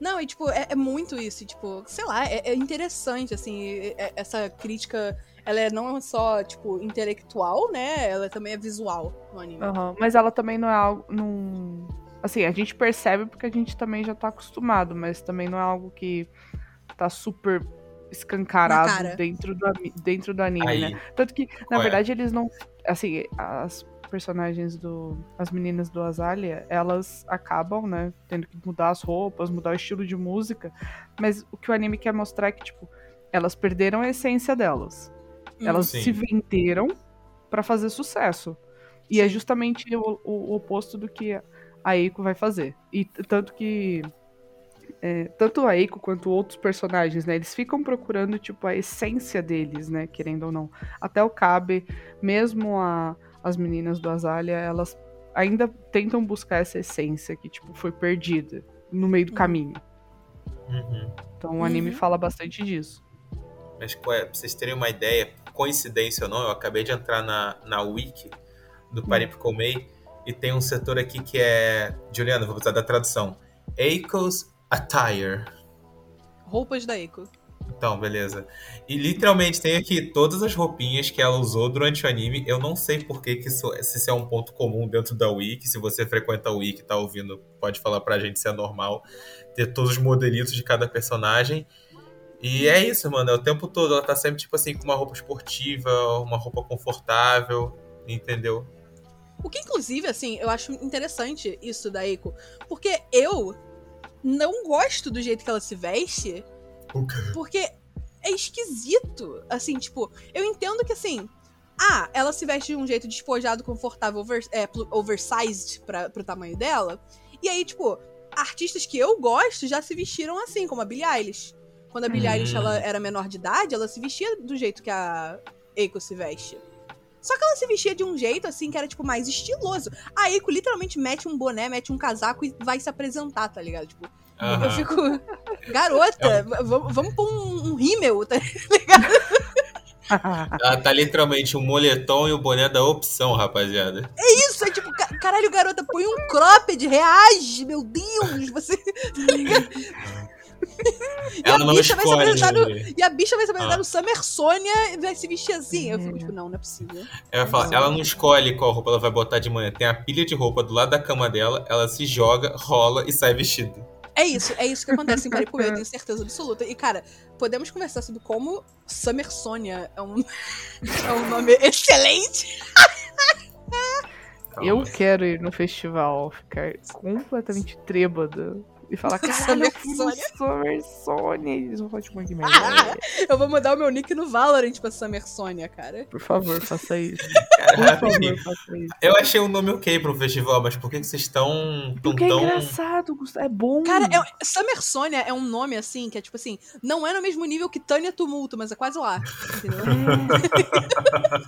B: Não, e tipo, é, é muito isso, tipo, sei lá, é, é interessante, assim, é- é- essa crítica, ela é não só, tipo, intelectual, né, ela também é visual no anime.
A: Aham, Mas ela também não é algo. Não... Assim, a gente percebe porque a gente também já tá acostumado, mas também não é algo que tá super escancarado
B: cara.
A: dentro do, dentro do anime,
C: Aí,
A: né? Tanto que, na
C: Qual é?
A: verdade, eles não. Assim, as personagens do. As meninas do Azalea, elas acabam, né? Tendo que mudar as roupas, mudar o estilo de música. Mas o que o anime quer mostrar é que, tipo, elas perderam a essência delas.
B: Hum.
A: Elas
C: Sim.
A: se venderam pra fazer sucesso. E é
B: Sim.
A: justamente o, o oposto do que a Eiko vai fazer. E tanto que. é, tanto a Eiko quanto outros personagens, né? Eles ficam procurando, tipo, a essência deles, né? Querendo ou não. Até o Kabe, mesmo a- as meninas do Azalea, elas ainda tentam buscar essa essência que, tipo, foi perdida no meio do
B: Uhum.
A: caminho.
C: Uhum.
A: Então o anime
B: Uhum.
A: fala bastante disso.
C: Mas é? Pra vocês terem uma ideia, coincidência ou não, eu acabei de entrar na, na wiki do Paripical May e tem um setor aqui que é. Juliana, vou precisar da tradução. Eiko's Attire.
B: Roupas da Eiko.
C: Então, beleza. E literalmente tem aqui todas as roupinhas que ela usou durante o anime. Eu não sei por que, que isso, se isso é um ponto comum dentro da Wiki. Se você frequenta a Wiki e tá ouvindo, pode falar pra gente se é normal ter todos os modelitos de cada personagem. E é isso, mano. É o tempo todo. Ela tá sempre, tipo assim, com uma roupa esportiva, uma roupa confortável, entendeu?
B: O que, inclusive, assim, eu acho interessante isso da Eiko. Porque eu não gosto do jeito que ela se veste. Porque é esquisito. Assim, tipo, eu entendo que assim. Ah, ela se veste de um jeito despojado, confortável, over, é, oversized pra, pro tamanho dela. E aí, tipo, artistas que eu gosto já se vestiram assim, como a Billie Eilish. Quando a Billie
C: Hum.
B: Eilish ela era menor de idade, ela se vestia do jeito que a Eiko se veste. Só que ela se vestia de um jeito, assim, que era, tipo, mais estiloso. A Eiko literalmente mete um boné, mete um casaco e vai se apresentar, tá ligado? Tipo, eu
C: Aham.
B: fico. Garota, vamos, vamos pôr um, um rímel, tá ligado?
C: Ela tá literalmente um moletom e o boné da opção, rapaziada.
B: Isso, é tipo, ca- caralho, garota, põe um cropped, reage, meu Deus, você. Tá ligado? E
C: Ela
B: a
C: não
B: bicha vai se
C: escolhe.
B: apresentar no, e a bicha vai se apresentar
C: Ah.
B: no Summer Sônia e vai se vestir assim. Eu fico,
A: Hum.
B: tipo, não, não é possível.
C: Ela, fala, ela não escolhe qual roupa ela vai botar de manhã. Tem a pilha de roupa do lado da cama dela, ela se joga, rola e sai vestida.
B: É isso, é isso que acontece em Paripuê, eu tenho certeza absoluta. E, cara, podemos conversar sobre como Summer Sônia é um, é um nome excelente.
A: Eu quero ir no festival, ficar completamente trêbada e falar, caralho, eu fui no
B: Summer
A: Sonic. Eles vão falar, tipo, que merda.
B: Eu vou mudar o meu nick no Valorant pra Summer Sônia, cara.
A: Por favor, faça isso.
C: Cara,
A: Por favor, faça isso.
C: Eu achei um nome ok pro festival, mas por que, que vocês estão tão,
A: Porque é
C: tão...
A: engraçado, Gustavo. É bom.
B: Cara, é- Summer Sônia é um nome assim, que é tipo assim, não é no mesmo nível que Tânia Tumulto, mas é quase lá. Entendeu?
A: Tá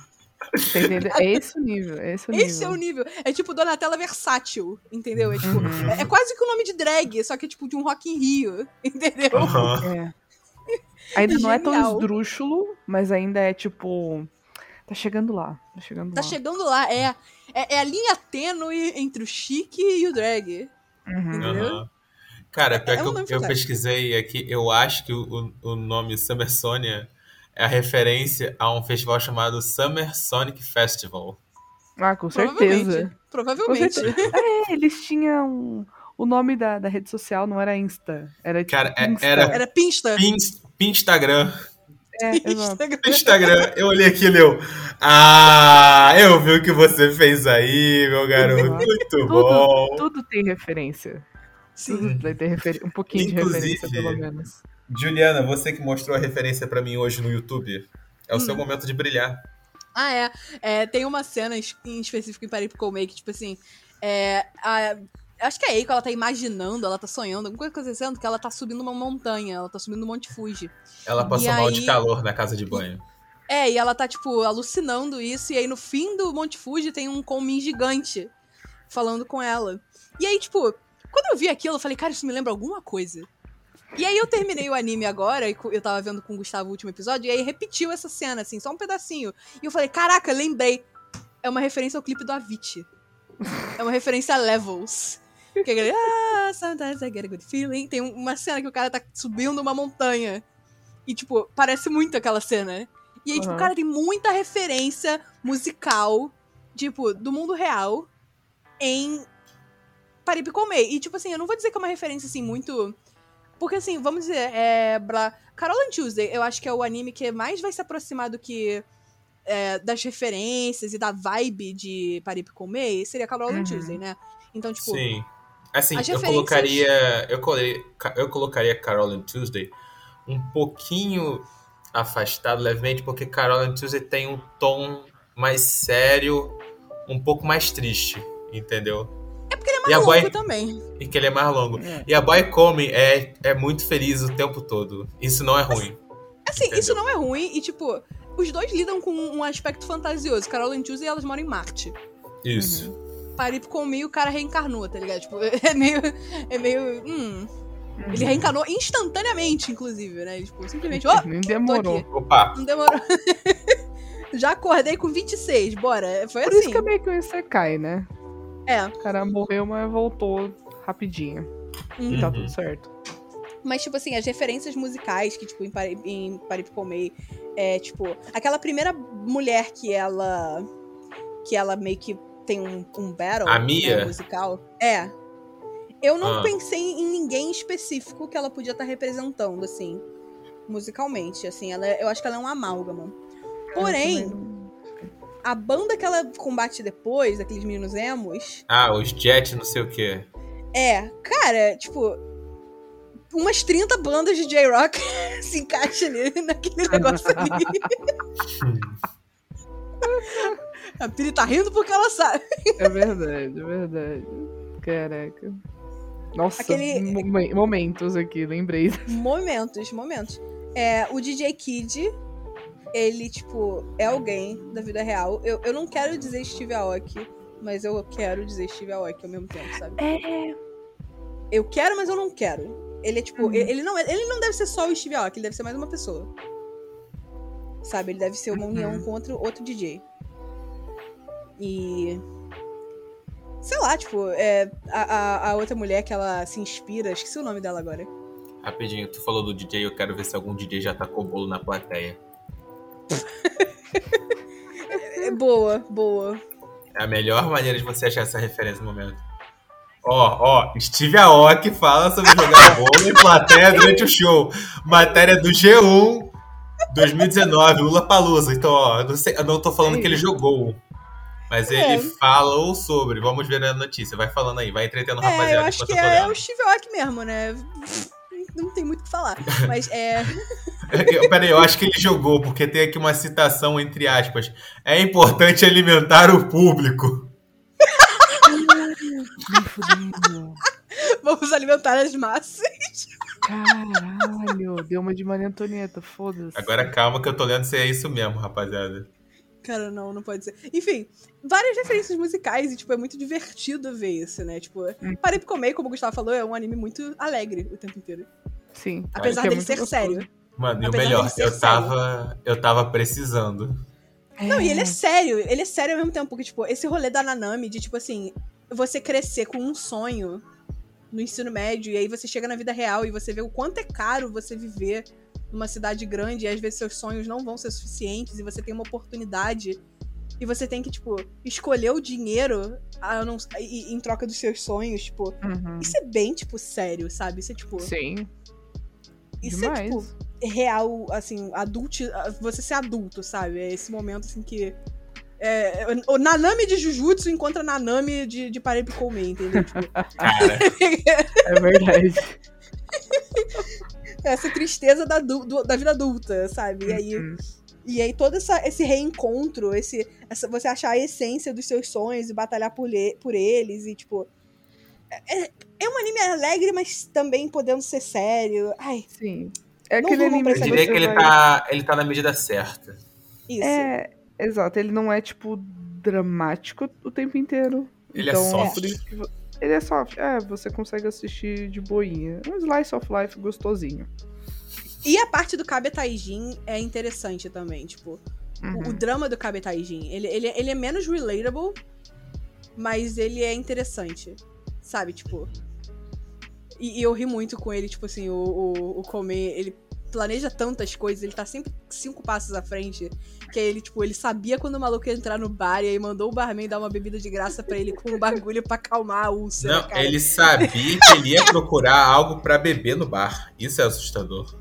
A: entendendo? É esse o nível. É esse o nível.
B: Esse é o nível. É tipo Donatella Versátil, entendeu? É, tipo,
A: Uhum.
B: é, é quase que o nome de drag, só que é tipo de um Rock in Rio, entendeu?
C: Aham.
A: É. Ainda não é tão esdrúxulo, mas ainda é tipo. Tá chegando lá. Tá chegando
B: Tá
A: lá.
B: chegando lá, é, é, é a linha tênue entre o chique e o drag.
A: Uhum.
B: Entendeu?
C: Aham. Cara, pior
B: É
C: que eu, eu pesquisei aqui, eu acho que o, o o nome Summer Sonia é a referência a um festival chamado Summer Sonic Festival.
A: Ah, com
B: Provavelmente.
A: certeza.
B: Provavelmente.
A: É, eles tinham. O nome da, da rede social não era Insta. Era tipo.
C: Cara, é-
A: Insta.
C: era-
B: Era Pinsta.
C: Pins- Instagram.
A: É, exato.
C: Instagram, eu olhei aqui, Leo. Ah, eu vi o que você fez aí, meu garoto. Muito bom.
A: Tudo, tudo tem referência.
B: Sim.
A: Tudo vai ter um pouquinho de
C: Inclusive-
A: referência, pelo menos.
C: Juliana, você que mostrou a referência pra mim hoje no YouTube, é o seu
B: Hum.
C: momento de brilhar.
B: Ah, é. É, Tem uma cena em específico em Paripico Make, tipo assim. É, a- acho que é a Eiko, ela tá imaginando, ela tá sonhando, alguma coisa acontecendo, que ela tá subindo uma montanha, ela tá subindo um Monte Fuji.
C: Ela passou
B: E
C: mal
B: aí-
C: de calor na casa de banho.
B: É, e ela tá, tipo, alucinando isso, e aí no fim do Monte Fuji tem um Conmin gigante falando com ela. E aí, tipo, quando eu vi aquilo, eu falei, cara, isso me lembra alguma coisa. E aí eu terminei o anime agora, e eu tava vendo com o Gustavo o último episódio, e aí repetiu essa cena, assim, só um pedacinho. E eu falei, caraca, lembrei. É uma referência ao clipe do Avicii. É uma referência a Levels. Que é aquele, ah, sometimes I get a good feeling. Tem um- uma cena que o cara tá subindo uma montanha. E, tipo, parece muito aquela cena. E aí, tipo,
A: Aham.
B: cara, tem muita referência musical, tipo, do mundo real em Paripicomei. E, tipo assim, eu não vou dizer que é uma referência, assim, muito... Porque, assim, vamos dizer, é... Bla... Carol and Tuesday, eu acho que é o anime que mais vai se aproximar do que... é, das referências e da vibe de Paripicomei, seria Carol
A: Uhum.
B: and Tuesday, né? Então, tipo...
C: Sim. Assim,
B: as
C: eu
B: referências-
C: colocaria. Eu colocaria, eu colocaria Carol and Tuesday um pouquinho afastado levemente, porque Carol and Tuesday tem um tom mais sério, um pouco mais triste, entendeu?
B: É porque ele é
C: E
B: mais
C: Boy-
B: longo também.
C: E que ele é mais longo.
A: É.
C: E a Boy Come é, é muito feliz o tempo todo. Isso não é ruim.
B: Assim,
C: Entendeu?
B: isso não é ruim e, tipo, os dois lidam com um aspecto fantasioso. Carol and Tuesday, elas moram em Marte.
C: Isso.
B: Parip comigo, o cara reencarnou, tá ligado? Tipo, é meio. É meio. Hum. Ele reencarnou instantaneamente, inclusive, né? Ele, tipo, simplesmente, ó,
A: Nem demorou.
C: Opa!
B: Não demorou. Já acordei com 26, bora. Foi
A: Por
B: assim.
A: isso que é meio que um Isekai, né?
B: É.
A: O cara morreu, mas voltou rapidinho.
B: Uhum.
A: E tá
C: Uhum.
A: tudo certo.
B: Mas, tipo assim, as referências musicais que, tipo, em, Pari- em Paripicomei, é, tipo, aquela primeira mulher que ela. que ela meio que tem um, um battle
C: A
B: né,
C: Mia?
B: musical. É. Eu não
C: Ah.
B: pensei em ninguém específico que ela podia estar representando, assim, musicalmente. Assim, ela, é- eu acho que ela é um amálgama. Porém,
A: também não-
B: a banda que ela combate depois, daqueles meninos emos,
C: Ah, os Jet, não sei o quê.
B: é, cara, tipo, umas 30 bandas de J-Rock se encaixam ali naquele negócio ali. A Piri tá rindo porque ela sabe.
A: É verdade, é verdade. Caraca. Nossa,
B: Aquele-
A: momen- momentos aqui, lembrei.
B: Momentos, momentos. É, o DJ Kid, ele, tipo, é alguém da vida real. Eu, eu não quero dizer Steve Aoki, mas eu quero dizer Steve Aoki ao mesmo tempo, sabe?
A: É.
B: Eu quero, mas eu não quero. Ele é tipo,
A: Uhum.
B: ele, ele não, é- ele não deve ser só o Steve Aoki, ele deve ser mais uma pessoa. Sabe? Ele deve ser uma
A: Uhum.
B: união com outro, outro DJ. E. Sei lá, tipo, é, a, a, a outra mulher que ela se inspira, esqueci o nome dela agora.
C: Rapidinho, tu falou do DJ, eu quero ver se algum DJ já tacou bolo na plateia.
B: É boa, boa.
C: É a melhor maneira de você achar essa referência no momento. Ó, ó, Steve Aoki fala sobre jogar bolo em plateia durante o show. Matéria do G1 2019, Lula Palusa. Então, ó, eu não, sei, eu não tô falando que ele jogou. Mas
B: É.
C: ele falou sobre. Vamos ver a notícia. Vai falando aí, vai entretendo o rapaziada.
B: É, eu acho que é
C: lendo.
B: o Steve Aoki mesmo, né? Não tem muito o que falar. Mas é.
C: Eu- Peraí, eu acho que ele jogou, porque tem aqui uma citação entre aspas. É importante alimentar o público.
B: Vamos alimentar as massas.
A: Caralho, deu uma de Maria Antonieta, foda-se.
C: Agora calma que eu tô lendo se é isso mesmo, rapaziada.
B: Cara, não, não pode ser. Enfim, várias referências musicais e, tipo, é muito divertido ver isso, né? Tipo,
A: Hum.
B: Parei pra comer, como o Gustavo falou, é um anime muito alegre o tempo inteiro.
A: Sim.
B: Apesar
A: é
B: dele ser
A: gostoso.
B: sério.
C: Mano, e o melhor, eu tava, eu tava precisando.
B: Não, e ele é sério, ele é sério ao mesmo tempo, porque, tipo, esse rolê da Nanami de, tipo assim, você crescer com um sonho no ensino médio, e aí você chega na vida real e você vê o quanto é caro você viver numa cidade grande, e às vezes seus sonhos não vão ser suficientes, e você tem uma oportunidade, e você tem que, tipo, escolher o dinheiro a não- e- em troca dos seus sonhos, tipo.
A: Uhum.
B: Isso é bem, tipo, sério, sabe? Isso é, tipo.
A: Sim,
B: Isso é,
A: demais.
B: tipo, real, assim, adulto, você ser adulto, sabe? É esse momento, assim, que. É, o Nanami de Jujutsu encontra Nanami de, de Parei entendeu? Tipo,
C: Cara,
A: é verdade.
B: essa tristeza da, do- da vida adulta, sabe? E aí,
A: Uhum.
B: e aí todo essa, esse reencontro, esse, essa, você achar a essência dos seus sonhos e batalhar por, le- por eles, e tipo. É, é um anime alegre, mas também podendo ser sério. Ai,
A: Sim. É
B: Não
A: aquele anime
C: eu diria que ele
A: vai-
C: tá, ele tá na medida certa.
B: isso.
A: É, exato. Ele não é, tipo, dramático o tempo inteiro.
C: Ele é
A: então,
C: soft.
A: isso que vo- Ele é soft. É, você consegue assistir de boinha. Um slice of life gostosinho.
B: E a parte do Kabe Taijin é interessante também, tipo. O, o
A: Uhum.
B: drama do Kabe Taijin, ele, ele, ele é menos relatable, mas ele é interessante, sabe? Tipo. E, e eu ri muito com ele, tipo assim, o, o, o ele planeja tantas coisas, ele tá sempre cinco passos à frente, que aí ele, tipo, ele sabia quando o maluco ia entrar no bar e aí mandou o barman dar uma bebida de graça pra ele com um bagulho pra acalmar a úlcera,
C: Não,
B: cara.
C: ele sabia que ele ia procurar algo pra beber no bar. Isso é assustador.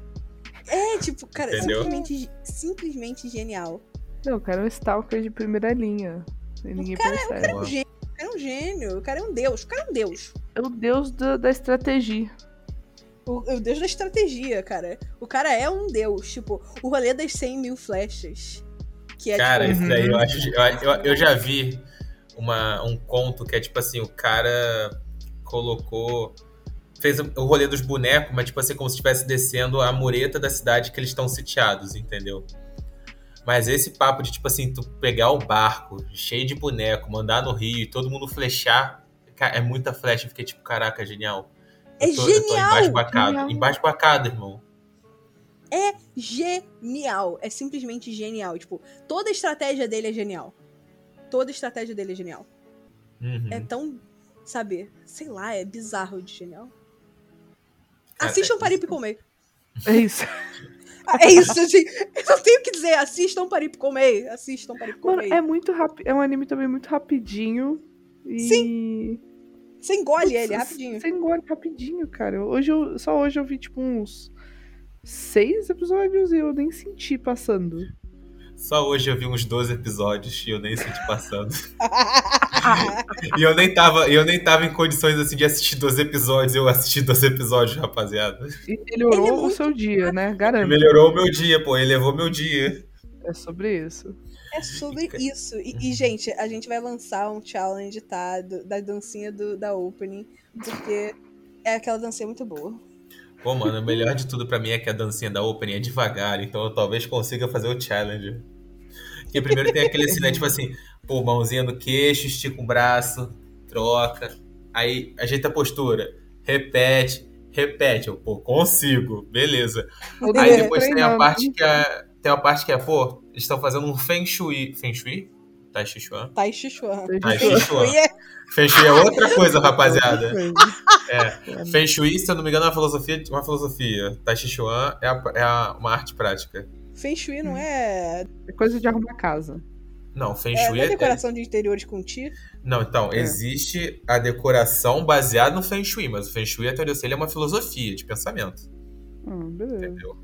B: É, tipo, cara,
C: Entendeu?
B: simplesmente, simplesmente genial.
A: Não, o cara é um stalker de primeira linha. Ninguém percebe.
B: É um gênio, o cara é um gênio, o cara é um deus, o cara é um deus.
A: É o deus da, da estratégia.
B: O, o deus da estratégia, cara. O cara é um deus. Tipo, o rolê das 100 mil flechas. Que é
C: Cara,
B: tipo.
C: isso daí eu acho. Eu, eu, eu já vi uma, um conto que é tipo assim, o cara colocou. Fez o rolê dos bonecos, mas tipo assim, como se estivesse descendo a mureta da cidade que eles estão sitiados, entendeu? Mas esse papo de, tipo assim, tu pegar o barco cheio de boneco, mandar no rio e todo mundo flechar, é muita flecha. Eu fiquei tipo, caraca, genial.
B: É
C: Eu tô, eu tô
B: genial!
C: embasbacado.
A: Genial.
C: Embasbacado, irmão.
B: Genial. É simplesmente genial. Tipo, toda a estratégia dele é genial. Toda a estratégia dele é genial.
C: Uhum.
B: É tão. Sabe? Sei lá, é bizarro de genial. Assistam Paripe Comei.
A: É isso.
B: É isso, assim. Eu não tenho o que dizer. Assistam Paripe Comei. Assistam Paripe
A: Mano,
B: Comei.
A: é muito rápido. É um anime também muito rapidinho. E...
B: Sim. Você engole ele
A: Putz,
B: rapidinho.
A: Você engole rapidinho, cara. Hoje eu, só hoje eu vi, tipo, uns seis episódios e eu nem senti passando.
C: Só hoje eu vi uns 12 episódios e eu nem senti passando. E eu nem tava, eu nem tava em condições assim de assistir 12 episódios. Eu assisti 12 episódios, rapaziada.
A: E melhorou
B: Ele é
A: o
B: muito
A: seu dia, né? Garanto.
C: Melhorou o meu dia, pô. Ele levou meu dia.
A: É sobre isso.
B: É sobre isso. E, e, gente, a gente vai lançar um challenge, tá? do- da dancinha do, da opening. Porque é aquela dancinha muito boa.
C: Pô, mano, o melhor de tudo pra mim é que a dancinha da Opening é devagar, então eu talvez consiga fazer o challenge. Porque primeiro tem aquele assim, né, tipo assim, pô, mãozinha no queixo, estica o braço, troca, aí ajeita a postura, repete, repete, eu, pô, consigo, beleza. Aí depois tem a parte que é, tem a parte que é, pô, eles estão fazendo um Feng Shui, Feng Shui? Tai Chi Chuan?
B: Tai Chi Chuan.
C: Tai
B: Feng
C: Chi Chuan.
B: Shui é-
C: Feng Shui é outra coisa, rapaziada. É, Feng Shui, se eu não me engano, é uma filosofia, uma filosofia. Tai Chi Chuan é, a- é a- uma arte prática.
B: Feng Shui não é.
A: É coisa de arrumar casa.
C: Não, Feng
B: É,
C: Shui
B: não é
C: é,
B: decoração de interiores com ti?
C: Não, então,
A: É.
C: existe a decoração baseada no Feng Shui, mas o Feng Shui, até onde eu sei, ele é uma filosofia de pensamento,
A: Ah, beleza.
C: entendeu?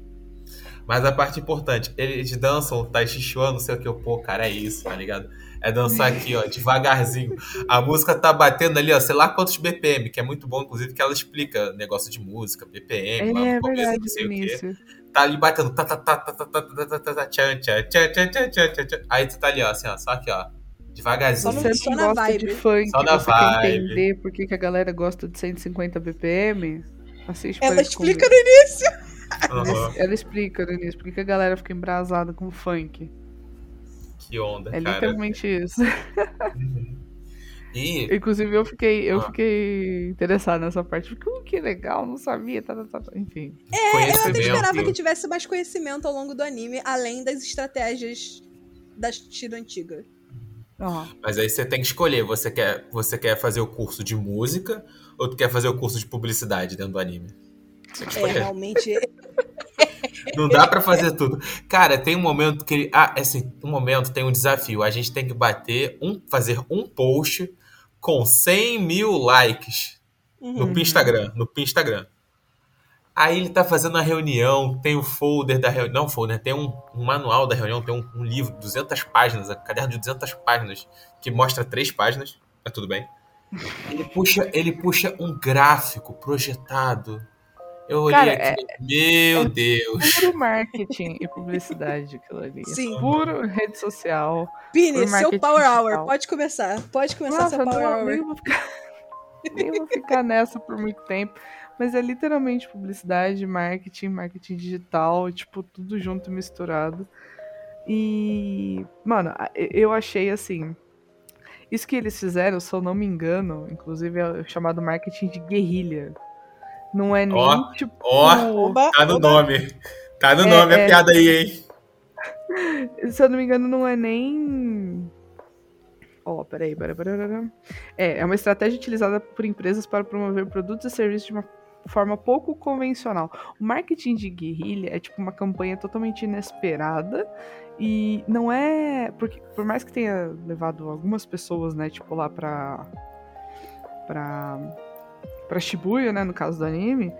C: Mas a parte importante, eles dançam Tai Chi Chuan, não sei o que, eu, pô, cara, é isso, tá ligado? É dançar aqui, ó, devagarzinho. A música tá batendo ali, ó, sei lá quantos BPM, que é muito bom, inclusive, que ela explica negócio de música, BPM, lá
A: É
C: no começo,
A: verdade,
C: não sei o quê.
A: início.
C: tá ali batendo. Tá, tá, tá, tá, tá, tá, tá, tá, tá, tá, tchan, tchan, tchan, tchan, tchan, tchan, tchan, tchan. Aí tu tá ali, ó, assim, ó, só aqui, ó.
B: Só
C: Devagarzinho.
A: Você
B: só
A: não
B: na
A: gosta
B: vibe.
A: de funk,
C: Só na
A: você
C: vibe.
A: quer entender por que, que a galera gosta de 150 BPM? Assiste
B: Ela explica
A: Comei.
B: no início.
C: Aham.
A: Ela explica início por que a galera fica embrasada com funk.
C: Que onda,
A: É
C: cara.
A: literalmente isso.
C: Uhum. E,
A: Inclusive, eu fiquei, eu
C: Ah.
A: fiquei interessado nessa parte. Porque, uh, que legal, não sabia. Tá, tá, tá, tá. Enfim.
B: É, Eu até esperava que tivesse mais conhecimento ao longo do anime, além das estratégias da estilo antiga.
A: Ó,
C: Mas aí você tem que escolher. Você quer, você quer fazer o curso de música ou tu quer fazer o curso de publicidade dentro do anime?
B: É, realmente.
C: Não dá pra fazer tudo. Cara, tem um momento que ele. Ah, assim, um momento tem um desafio. A gente tem que bater um. fazer um post com 100 mil likes no
B: Uhum.
C: Instagram. No Instagram. Aí ele tá fazendo a reunião, tem o folder da reunião. Não, folder, tem um, um manual da reunião, tem um, um livro, 200 páginas, um caderno de 200 páginas, que mostra três páginas, mas tudo bem. Ele puxa, ele puxa um gráfico projetado. Eu olhei
A: Cara,
C: aqui, meu Deus.
A: puro marketing e publicidade aquilo ali.
B: Sim.
A: Puro rede social.
B: Pini, seu Power Hour,
A: digital.
B: pode começar. Pode começar
A: Nossa,
B: seu Power
A: não,
B: Hour.
A: nem vou ficar. nem vou ficar nessa por muito tempo. Mas é literalmente publicidade, marketing, marketing digital, tipo, tudo junto e misturado. E, mano, eu achei assim. Isso que eles fizeram, se eu não me engano, inclusive é o chamado marketing de guerrilha. Não é nem tipo.
C: ó,
B: Oba,
C: Tá no
B: oba.
C: nome. Tá no
A: É,
C: nome a
A: é.
C: piada aí, hein?
A: Se eu não me engano, não é nem. Ó, peraí, peraí, peraí, peraí. É, é uma estratégia utilizada por empresas para promover produtos e serviços de uma forma pouco convencional. O marketing de guerrilha é tipo uma campanha totalmente inesperada e não é. Porque, por mais que tenha levado algumas pessoas, né, tipo, lá pra. pra. Pra Shibuya, né, no caso do anime,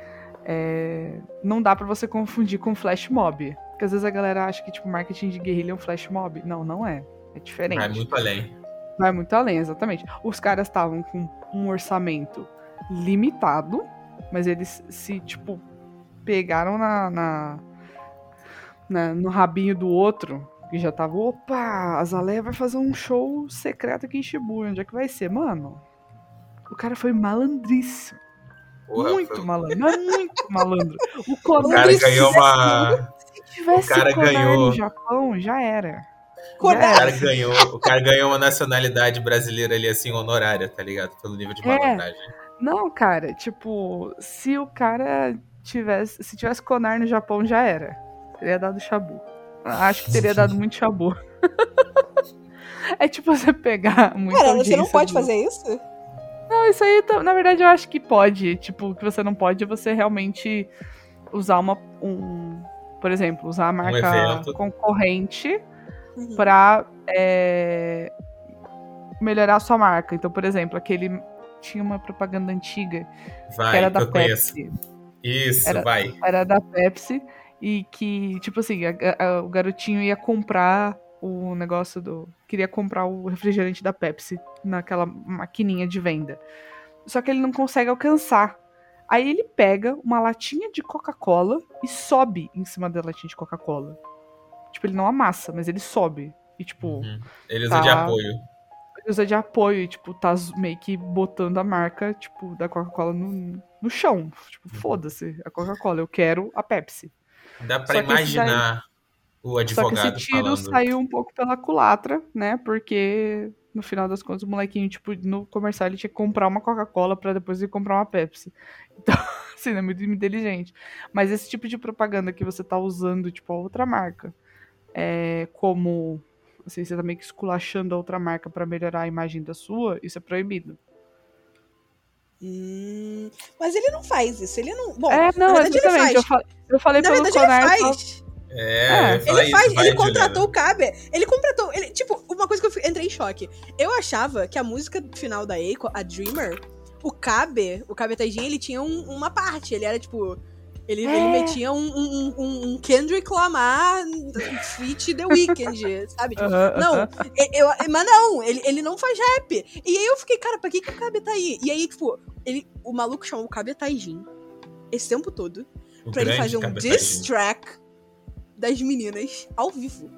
A: é, não dá pra você confundir com flash mob. Porque às vezes a galera acha que, tipo, marketing de guerrilha é um flash mob. Não, não é. É diferente.
C: Vai muito além.
A: Vai muito além, exatamente. Os caras estavam com um orçamento limitado, mas eles se, tipo, pegaram na, na- na- no rabinho do outro, que já tava, opa, a Zaleia vai fazer um show secreto aqui em Shibuya, onde é que vai ser? Mano, o cara foi malandríssimo.
C: Porra,
A: muito
C: foi-
A: malandro, mas muito malandro. O
C: o
A: Conar,
C: cara ganhou uma.
A: se tivesse
C: o cara
A: Conar
C: ganhou-
A: no Japão, já era.
C: O cara, ganhou, o cara ganhou uma nacionalidade brasileira ali, assim, honorária, tá ligado? Pelo nível de
A: É.
C: malandragem.
A: Não, cara, tipo, se o cara tivesse. Se tivesse Conar no Japão, já era. Teria dado chabu. Acho que teria dado muito chabu. é tipo você pegar muito.
B: Cara, você não pode fazer isso?
A: Não, isso aí, tá- na verdade, eu acho que pode. Tipo, o que você não pode é você realmente usar uma. Um, por exemplo, usar a marca
C: evento.
A: concorrente
B: Uhum.
A: pra é, melhorar a sua marca. Então, por exemplo, aquele. Tinha uma propaganda antiga
C: Vai,
A: que era da
C: eu conheço.
A: Pepsi.
C: Isso,
A: Era-
C: vai.
A: Era da Pepsi. E que, tipo assim, a- a- o garotinho ia comprar o negócio do. Queria comprar o refrigerante da Pepsi naquela maquininha de venda. Só que ele não consegue alcançar. Aí ele pega uma latinha de Coca-Cola e sobe em cima da latinha de Coca-Cola. Tipo, ele não amassa, mas ele sobe. E, tipo,
C: Uhum. Ele usa
A: Tá.
C: de apoio.
A: ele usa de apoio e, tipo, tá meio que botando a marca, tipo, da Coca-Cola no, no chão. Tipo,
C: Uhum.
A: foda-se, a Coca-Cola, eu quero a Pepsi.
C: Dá pra
A: Só
C: imaginar o
A: Só que
C: advogado
A: esse tiro
C: falando.
A: saiu um pouco pela culatra, né? Porque no final das contas o molequinho, tipo, no comercial ele tinha que comprar uma Coca-Cola pra depois ir comprar uma Pepsi. Então, assim, é muito inteligente. Mas esse tipo de propaganda que você tá usando, tipo, a outra marca, é como. Assim, você tá meio que esculachando a outra marca pra melhorar a imagem da sua, isso é proibido.
B: Hum, mas ele não faz isso. Ele não. Bom,
A: é, não,
B: na verdade, ele
A: exatamente. Eu,
B: faz.
A: fa- eu falei
B: Na
A: pelo
B: verdade, ele
A: Conar.
B: faz.
C: É,
A: É,
C: eu
B: Ele faz,
C: isso,
B: ele contratou o Kabe. Ele contratou. Ele, tipo, uma coisa que eu entrei em choque. Eu achava que a música final da Eiko, a Dreamer, o Kabe, o Kabe Taijin, ele tinha um- uma parte. Ele era, tipo. Ele,
A: É.
B: ele metia um, um, um- um Kendrick Lamar feat The Weeknd, sabe? Tipo, não, e- eu, mas não, ele, ele não faz rap. E aí eu fiquei, cara, pra que, que o Kabe tá aí? E aí, tipo, ele, o maluco chamou o Kabe Taijin esse tempo todo
C: O
B: pra ele fazer um diss track das meninas ao vivo.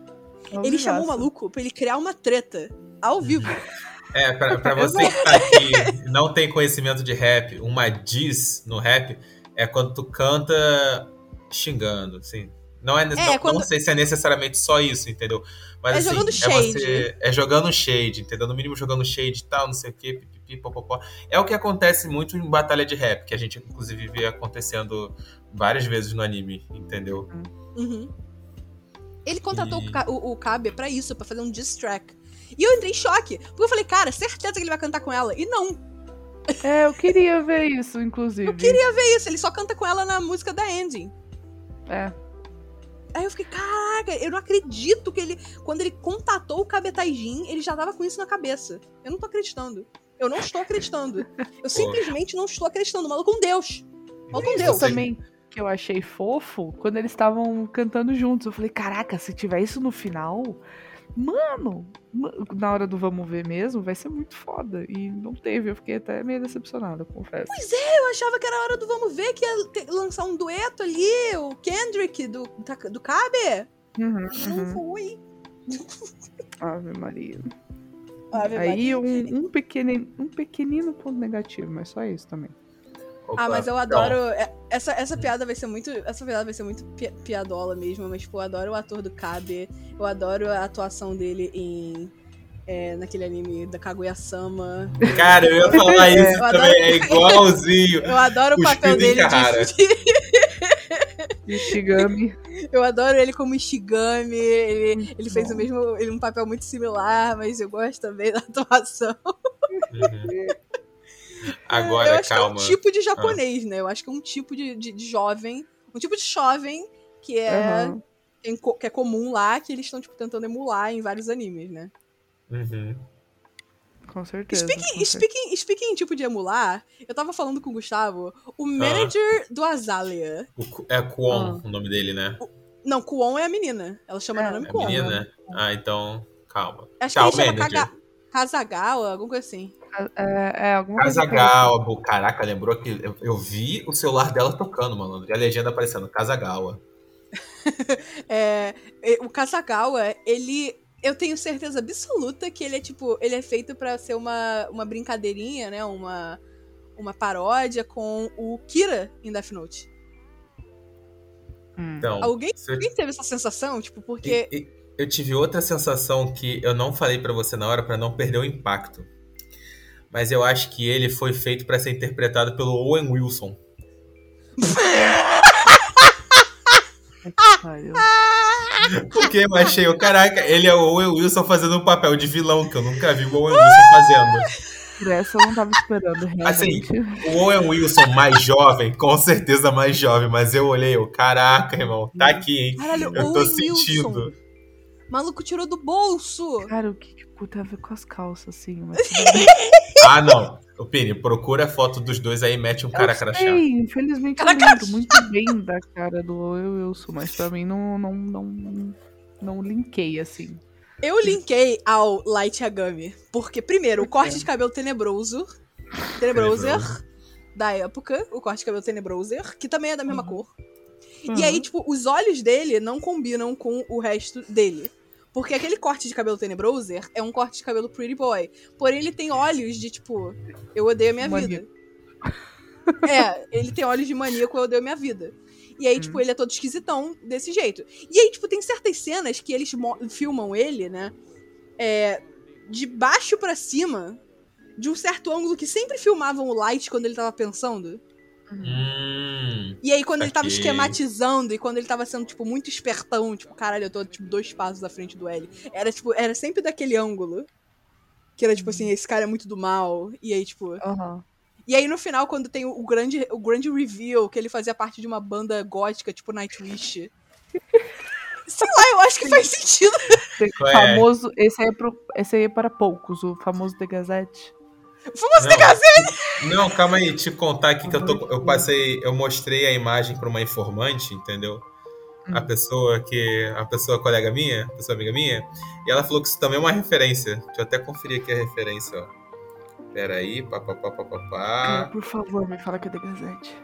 B: Ele chamou o maluco pra ele criar uma treta ao vivo.
C: É, pra, pra você que tá aqui e não tem conhecimento de rap, uma diss no rap é quando tu canta xingando, assim. Não, é, não,
B: quando-
C: não sei se é necessariamente só isso, entendeu? Mas
B: É
C: assim,
B: jogando
C: é
B: shade.
C: você. É jogando shade, entendeu? No mínimo jogando shade e tal, não sei o quê, pipipi, popopó. É o que acontece muito em batalha de rap, que a gente inclusive vê acontecendo várias vezes no anime, entendeu?
B: Uhum. Ele contratou
C: E-
B: o, Ka- o, o Kabe pra isso, pra fazer um diss track. E eu entrei em choque, porque eu falei, cara, certeza que ele vai cantar com ela. E não,
A: É, eu queria ver isso, inclusive.
B: eu queria ver isso, ele só canta com ela na música da Ending.
A: É.
B: Aí eu fiquei, caraca, eu não acredito que ele. Quando ele contatou o Kabe Taijin, ele já tava com isso na cabeça. Eu não tô acreditando. Eu não estou acreditando. Eu simplesmente não estou acreditando. Maluco um deus. Maluco
C: Isso
B: deus.
C: Sim.
A: também que eu achei fofo quando eles estavam cantando juntos. Eu falei, caraca, se tiver isso no final, mano, ma- na hora do vamos ver mesmo, vai ser muito foda. E não teve, eu fiquei até meio decepcionada, confesso.
B: Pois é, eu achava que era a hora do vamos ver que ia ter- lançar um dueto ali, o Kendrick do, da- do Kabe.
A: Uhum,
B: Não
A: uhum.
B: foi.
A: Ave Maria.
B: Ave
A: Aí
B: Maria.
A: um, um, pequenino, um pequenino ponto negativo, mas só isso também.
C: Opa,
B: Ah, mas eu adoro. é, Essa, essa piada vai ser muito. Essa piada vai ser muito pi- piadola mesmo, mas, pô, eu adoro o ator do Kabe. Eu adoro a atuação dele em. é, naquele anime da Kaguya-sama.
C: Cara, eu ia falar isso
B: Eu adoro-
C: também, é igualzinho.
B: Eu adoro o papel dele de,
A: E Shigami.
B: Eu adoro ele como Ishigami. Ele, ele fez
A: bom.
B: o mesmo. Ele um papel muito similar, mas eu gosto também da atuação.
C: Uhum.
B: Eu
C: Agora,
B: acho
C: calma.
B: que é um tipo de japonês, né? Eu acho que é um tipo de, de, de jovem. Um tipo de jovem que é, em co- que é comum lá, que eles estão tipo, tentando emular em vários animes, né?
C: Uhum.
A: Com certeza.
B: Speaking,
A: com certeza.
B: speaking, speaking em tipo de emular, eu tava falando com o Gustavo, o manager do Azalea.
C: O é Kwon
A: Ah.
C: o nome dele, né?
B: Não, Kuon é a menina. Ela chama
A: É,
B: no nome
C: É a
B: Kuon.
C: menina? Ah, então, calma.
B: Acho
C: Tchau,
B: que ele chama
C: manager.
B: Kaga- Kazagawa, alguma coisa assim.
A: É, é alguma coisa
C: Kazagawa, pô, caraca, lembrou que eu, eu vi o celular dela tocando, mano. E a legenda aparecendo, Kazagawa.
B: É, o Kazagawa, ele. Eu tenho certeza absoluta que ele é tipo. Ele é feito pra ser uma, uma brincadeirinha, né? Uma, uma paródia com o Kira em Death Note.
A: Hum.
C: Então,
B: Alguém,
C: eu,
B: alguém teve essa sensação? Tipo, porque.
C: e- e- eu tive outra sensação que eu não falei pra você na hora pra não perder o impacto. Mas eu acho que ele foi feito pra ser interpretado pelo Owen Wilson. Porque eu achei, o caraca, ele é o Owen Wilson fazendo um papel de vilão que eu nunca vi o Owen Wilson fazendo.
A: Por essa eu não tava esperando,
C: Assim,
A: realmente.
C: o Owen Wilson mais jovem, com certeza mais jovem, mas eu olhei, eu, caraca, irmão, tá aqui, hein?
B: Caralho,
C: Eu tô
B: Owen
C: sentindo.
B: Wilson. Maluco tirou do bolso.
A: Cara, o que, que tem a ver com as calças, assim? Mas.
C: Ah, não. Ô, Pini, procura a foto dos dois aí e mete um cara
A: eu
C: crachá.
A: sei, infelizmente eu
B: Cara
A: lembro muito bem da cara do Owen Wilson, mas pra mim não, não, não, não linkei, assim.
B: Eu linkei ao Light Yagami. Porque, primeiro, o corte de cabelo tenebroso. Tenebroser. Da época. O corte de cabelo tenebroser. Que também é da mesma
A: Uhum.
B: cor. E
A: Uhum.
B: aí, tipo, os olhos dele não combinam com o resto dele. Porque aquele corte de cabelo tenebroser é um corte de cabelo pretty boy. Porém, ele tem olhos de, tipo, eu odeio a minha
A: Maníaco.
B: vida. É, ele tem olhos de maníaco, eu odeio a minha vida. E aí,
A: Hum.
B: tipo, ele é todo esquisitão desse jeito. E aí, tipo, tem certas cenas que eles filmam ele, né? É, de baixo pra cima, de um certo ângulo que sempre filmavam o Light quando ele tava pensando.
C: Hum.
B: E aí, quando ele tava esquematizando e quando ele tava sendo, tipo, muito espertão, tipo, caralho, eu tô, tipo, dois passos à frente do L. Era, tipo, era sempre daquele ângulo. Que era, tipo assim, esse cara é muito do mal. E aí, tipo.
A: Aham.
B: E aí, no final, quando tem o, grande, o grande reveal, que ele fazia parte de uma banda gótica, tipo Nightwish. Sei lá, eu acho que faz sentido.
C: É?
A: famoso, esse aí, é pro, esse aí é para poucos, o famoso The Gazette.
B: Vamos
C: Não.
B: gazeta!
C: Não, calma aí, te contar aqui que eu tô. Eu passei. Eu mostrei a imagem pra uma informante, entendeu? A
A: Hum.
C: pessoa que. A pessoa colega minha, a pessoa amiga minha, e ela falou que isso também é uma referência. Deixa eu até conferir aqui a referência, ó. Pera aí, papapá,
A: por favor, me fala que é The Gazette.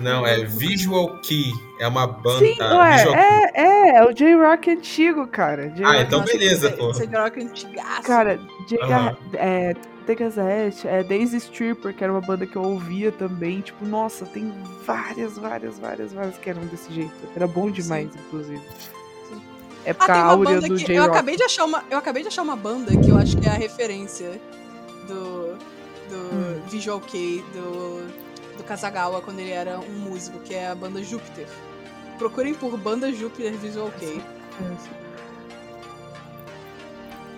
C: Não, é Visual Key. É uma banda.
A: Sim, ué,
C: Key.
A: é, é, é o J-Rock antigo, cara. J-Rock
C: Ah, então beleza, pô.
B: Você é antigaço.
A: Cara, J
C: Aham.
A: é, The Gazette, é Daisy Stripper, que era uma banda que eu ouvia também. Tipo, nossa, tem várias, várias, várias, várias que eram desse jeito. Era bom demais, inclusive.
B: Ah,
A: Época
B: tem uma
A: áurea
B: banda
A: do
B: que. Eu
A: J-Rock.
B: acabei, de achar uma, eu acabei de achar uma banda que eu acho que é a referência do. do
A: Hum.
B: Visual Kei, do. Do Kazagawa, quando ele era um músico, que é a banda Júpiter. Procurem por banda Júpiter Visual Kei.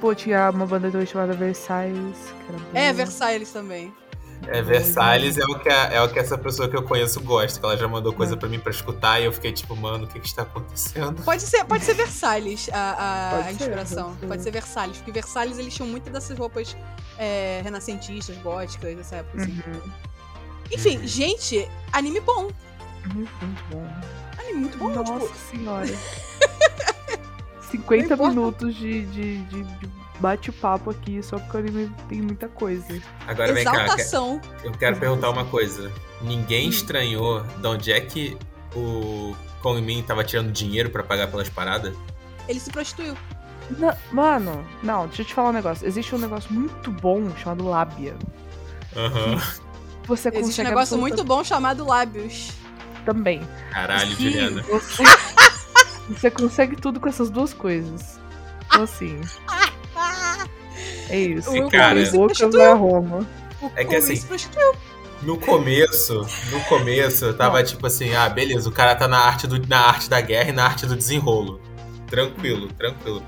A: Pô, tinha uma banda também chamada Versailles. Que era boa.
B: É, Versailles também.
C: É, Versalhes é o, que a- é o que essa pessoa que eu conheço gosta. Que ela já mandou coisa
A: É.
C: pra mim pra escutar e eu fiquei tipo, mano, o que que está acontecendo?
B: Pode ser, pode ser Versalhes a, a-
A: Pode
B: a inspiração.
A: pode ser.
B: Pode ser Versalhes, porque Versalhes eles tinham muitas dessas roupas é, renascentistas, góticas, dessa época. Assim.
A: Uhum.
B: Enfim, gente, anime bom.
A: Muito, muito bom.
B: Anime muito bom,
A: Nossa
B: tipo.
A: senhora. 50
B: Não importa.
A: minutos de, de, de- de bate-papo aqui, só porque o anime tem muita coisa.
C: Agora vem cá, eu quero perguntar uma coisa. Ninguém
B: Hum.
C: estranhou de onde é que o Kong Min tava tirando dinheiro pra pagar pelas paradas?
B: Ele se prostituiu.
A: Não, mano, não, deixa eu te falar um negócio. Existe um negócio muito bom chamado lábia.
C: Aham.
A: Você
B: Existe um
A: consegue
B: negócio
A: absoluta-
B: muito bom chamado lábios.
A: também.
C: Caralho, Juliana.
A: Você, você consegue tudo com essas duas coisas. Então assim. É isso.
B: O
C: Cara-
A: Tem boca vai a Roma.
C: É que assim-. No começo, no começo, eu tava tipo assim, ah, beleza, o cara tá na arte, do, na arte da guerra e na arte do desenrolo. Tranquilo, tranquilo.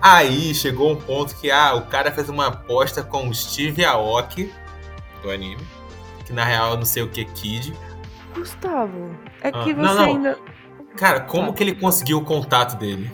C: Aí chegou um ponto que, ah, o cara fez uma aposta com o Steve Aoki, do anime, que na real eu não sei o que Kid.
A: Gustavo, é
C: Ah,
A: que você
C: não, não.
A: ainda.
C: Cara, como que ele conseguiu o contato dele?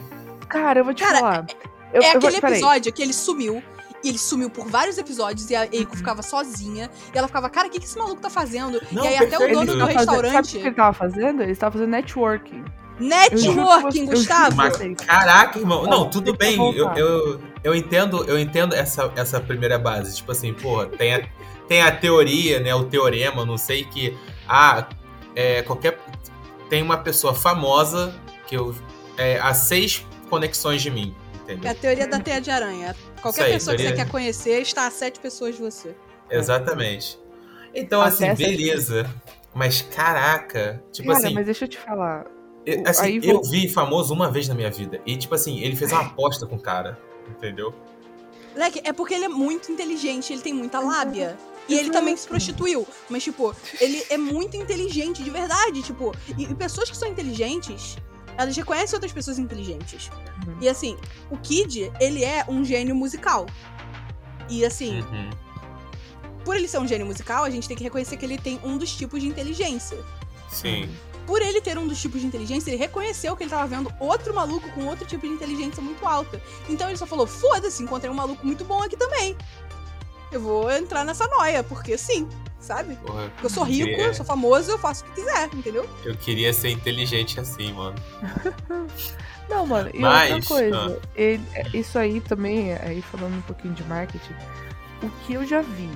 A: Cara, eu vou te
B: Cara,
A: falar. Eu,
B: é
A: eu vou-
B: aquele
A: peraí.
B: episódio que ele sumiu. E ele sumiu por vários episódios e a Eiko
A: Uhum.
B: ficava sozinha. E ela ficava, cara, o que, que esse maluco tá fazendo?
C: Não,
B: e aí até o dono
A: Ele
B: do
A: tava fazendo- Sabe o
B: restaurante.
A: que ele tava fazendo? Ele estava fazendo networking.
B: Networking,
A: Eu
B: Gustavo.
C: Mas, caraca, irmão. Não, tudo bem. Eu, eu, eu entendo, eu entendo essa, essa primeira base. Tipo assim, porra, tem a, tem a teoria, né? O teorema, não sei que. Ah, é, qualquer. Tem uma pessoa famosa que eu. É, há seis conexões de mim,
B: É a
C: entendeu?
B: teoria da teia de aranha. Qualquer
C: aí,
B: pessoa que você
C: teoria-
B: quer conhecer está a sete pessoas de você.
C: Exatamente. Então,
A: Até
C: assim,
A: essa-
C: beleza. Mas caraca, tipo
A: Cara,
C: assim,
A: mas deixa eu te falar.
C: eu, assim,
A: aí
C: eu
A: vou-
C: vi famoso uma vez na minha vida. E, tipo assim, ele fez uma aposta com o cara, entendeu?
B: Leque, é porque ele é muito inteligente, ele tem muita lábia. E ele também se prostituiu. Mas, tipo, ele é muito inteligente, de verdade. Tipo, e, e pessoas que são inteligentes, elas reconhecem outras pessoas inteligentes.
A: Uhum.
B: E assim, o Kid, ele é um gênio musical. E assim,
C: Uhum.
B: por ele ser um gênio musical, a gente tem que reconhecer que ele tem um dos tipos de inteligência.
C: Sim.
B: Por ele ter um dos tipos de inteligência, ele reconheceu que ele tava vendo outro maluco com outro tipo de inteligência muito alta. Então ele só falou: foda-se, encontrei um maluco muito bom aqui também. Eu vou entrar nessa noia, porque sim, sabe?
C: Porra,
B: Porque eu sou rico,
C: queria-
B: eu sou famoso, eu faço o que quiser, entendeu?
C: Eu queria ser inteligente assim, mano.
A: Não, mano, e
C: Mas,
A: outra coisa, ele- é, isso aí também, aí falando um pouquinho de marketing, o que eu já vi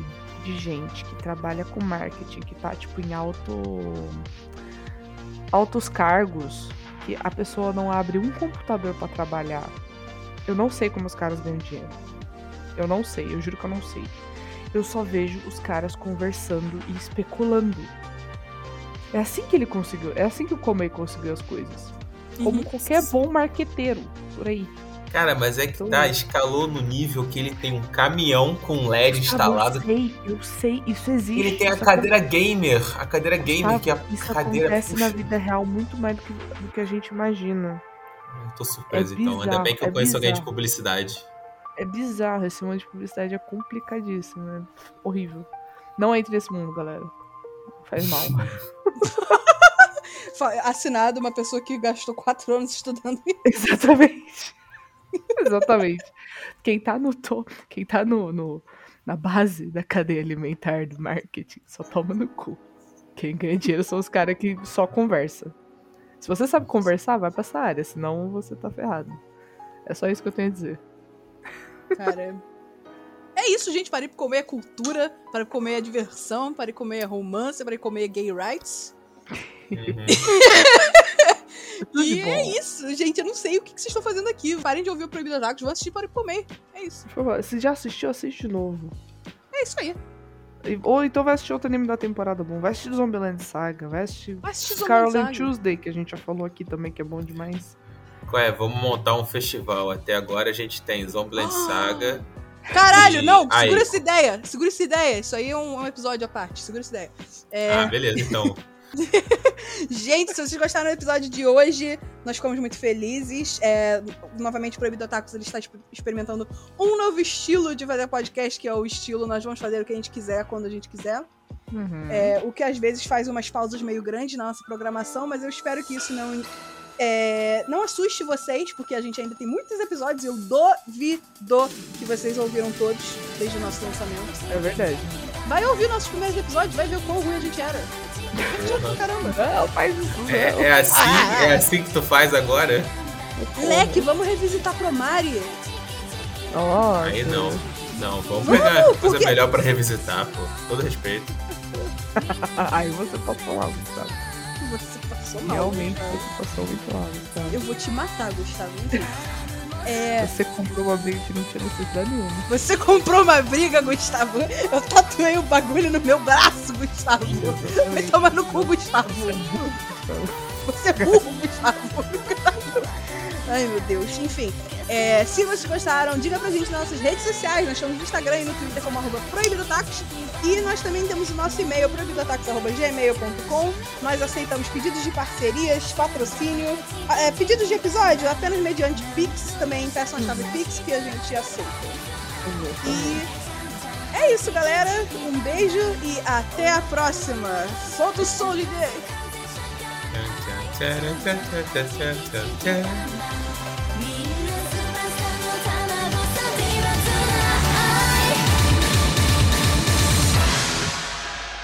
A: de gente que trabalha com marketing, que tá, tipo, em alto. altos cargos, que a pessoa não abre um computador pra trabalhar. Eu não sei como os caras ganham dinheiro. Eu não sei, eu juro que eu não sei. Eu só vejo os caras conversando e especulando. É assim que ele conseguiu, é assim que o Comey conseguiu as coisas. Como
B: Uhum.
A: qualquer bom marqueteiro por aí.
C: Cara, mas é que
A: Então-
C: tá, escalou no nível que ele tem um caminhão com LED
A: Ah,
C: instalado.
A: Eu sei, eu sei, isso existe.
C: Ele tem a cadeira gamer. A cadeira gamer,
A: acontece-
C: que é a
A: Isso
C: cadeira.
A: acontece
C: puxa.
A: na vida real muito mais do que, do que a gente imagina.
C: Eu Tô surpreso,
A: É
C: então. Ainda
A: bizarro,
C: bem que eu
A: é
C: conheço alguém de
A: bizarro.
C: publicidade.
A: É bizarro, esse mundo de publicidade é complicadíssimo, é horrível. Não entre nesse mundo, galera. Faz mal.
B: Assinado uma pessoa que gastou quatro anos estudando isso.
A: Exatamente. Exatamente. Quem tá no to... quem tá no, no- na base da cadeia alimentar do marketing só toma no cu. Quem ganha dinheiro são os caras que só conversa. Se você sabe conversar, vai pra essa área, senão você tá ferrado. É só isso que eu tenho a dizer.
B: Cara. É isso, gente. Parei pra comer a cultura, para comer a diversão, para comer a romance, para comer gay rights.
C: Uhum.
B: E é isso, gente. Eu não sei o que que vocês estão fazendo aqui. Parem de ouvir o Proibido Atacos, vão assistir para comer. É isso.
A: Por favor, se já assistiu, assiste de novo.
B: É isso aí.
A: Ou então vai assistir outro anime da temporada bom. Vai assistir Zombieland Saga, vai assistir
B: Vai assistir
A: Scarlet. Tuesday, que a gente já falou aqui também, que é bom demais.
C: É? Vamos montar um festival. Até agora a gente tem Zombieland
B: Ah.
C: Saga.
B: Caralho,
C: E-
B: não,
C: aí.
B: segura essa ideia. Segura essa ideia. Isso aí é um, um episódio à parte. Segura essa ideia. É,
C: Ah, beleza, então.
B: Gente, se vocês gostaram do episódio de hoje, nós ficamos muito felizes. É, novamente, o Proibido Otakus ele está exp- experimentando um novo estilo de fazer podcast, que é o estilo nós vamos fazer o que a gente quiser, quando a gente quiser.
A: Uhum.
B: É, o que às vezes faz umas pausas meio grandes na nossa programação, mas eu espero que isso não, é, não assuste vocês, porque a gente ainda tem muitos episódios e eu duvido que vocês ouviram todos desde o nosso lançamento.
A: É verdade.
B: Vai ouvir nossos primeiros episódios, vai ver o quão ruim a gente era. Divertido pra caramba.
A: Não, faz isso não.
C: É, é assim, é assim que tu faz agora?
B: Leque, vamos revisitar Promare.
A: Nossa.
C: Aí não. Não, vamos
B: Vamos,
C: pegar coisa
B: porque-
C: melhor pra revisitar, pô. Todo respeito.
A: Aí você passou mal, Gustavo.
B: Você passou mal.
A: Realmente
B: Gustavo.
A: você passou muito mal, Gustavo.
B: Eu vou te matar, Gustavo. Enfim. É,
A: Você comprou uma briga que não tinha necessidade nenhuma.
B: você comprou uma briga, Gustavo. Eu tatuei o bagulho no meu braço, Gustavo. Vai tomar no cu, Gustavo. Você é burro, Gustavo. Ai, meu Deus. Enfim, é, se vocês gostaram, diga pra gente nas nossas redes sociais. Nós estamos no Instagram e no Twitter como arroba proibidotacos. E nós também temos o nosso e-mail, proibidotacos.gmail.com. Nós aceitamos pedidos de parcerias, patrocínio, é, pedidos de episódio apenas mediante Pix. Também peçam a chave Pix que a gente aceita. E é isso, galera. Um beijo e até a próxima. Solta o som, Lidia.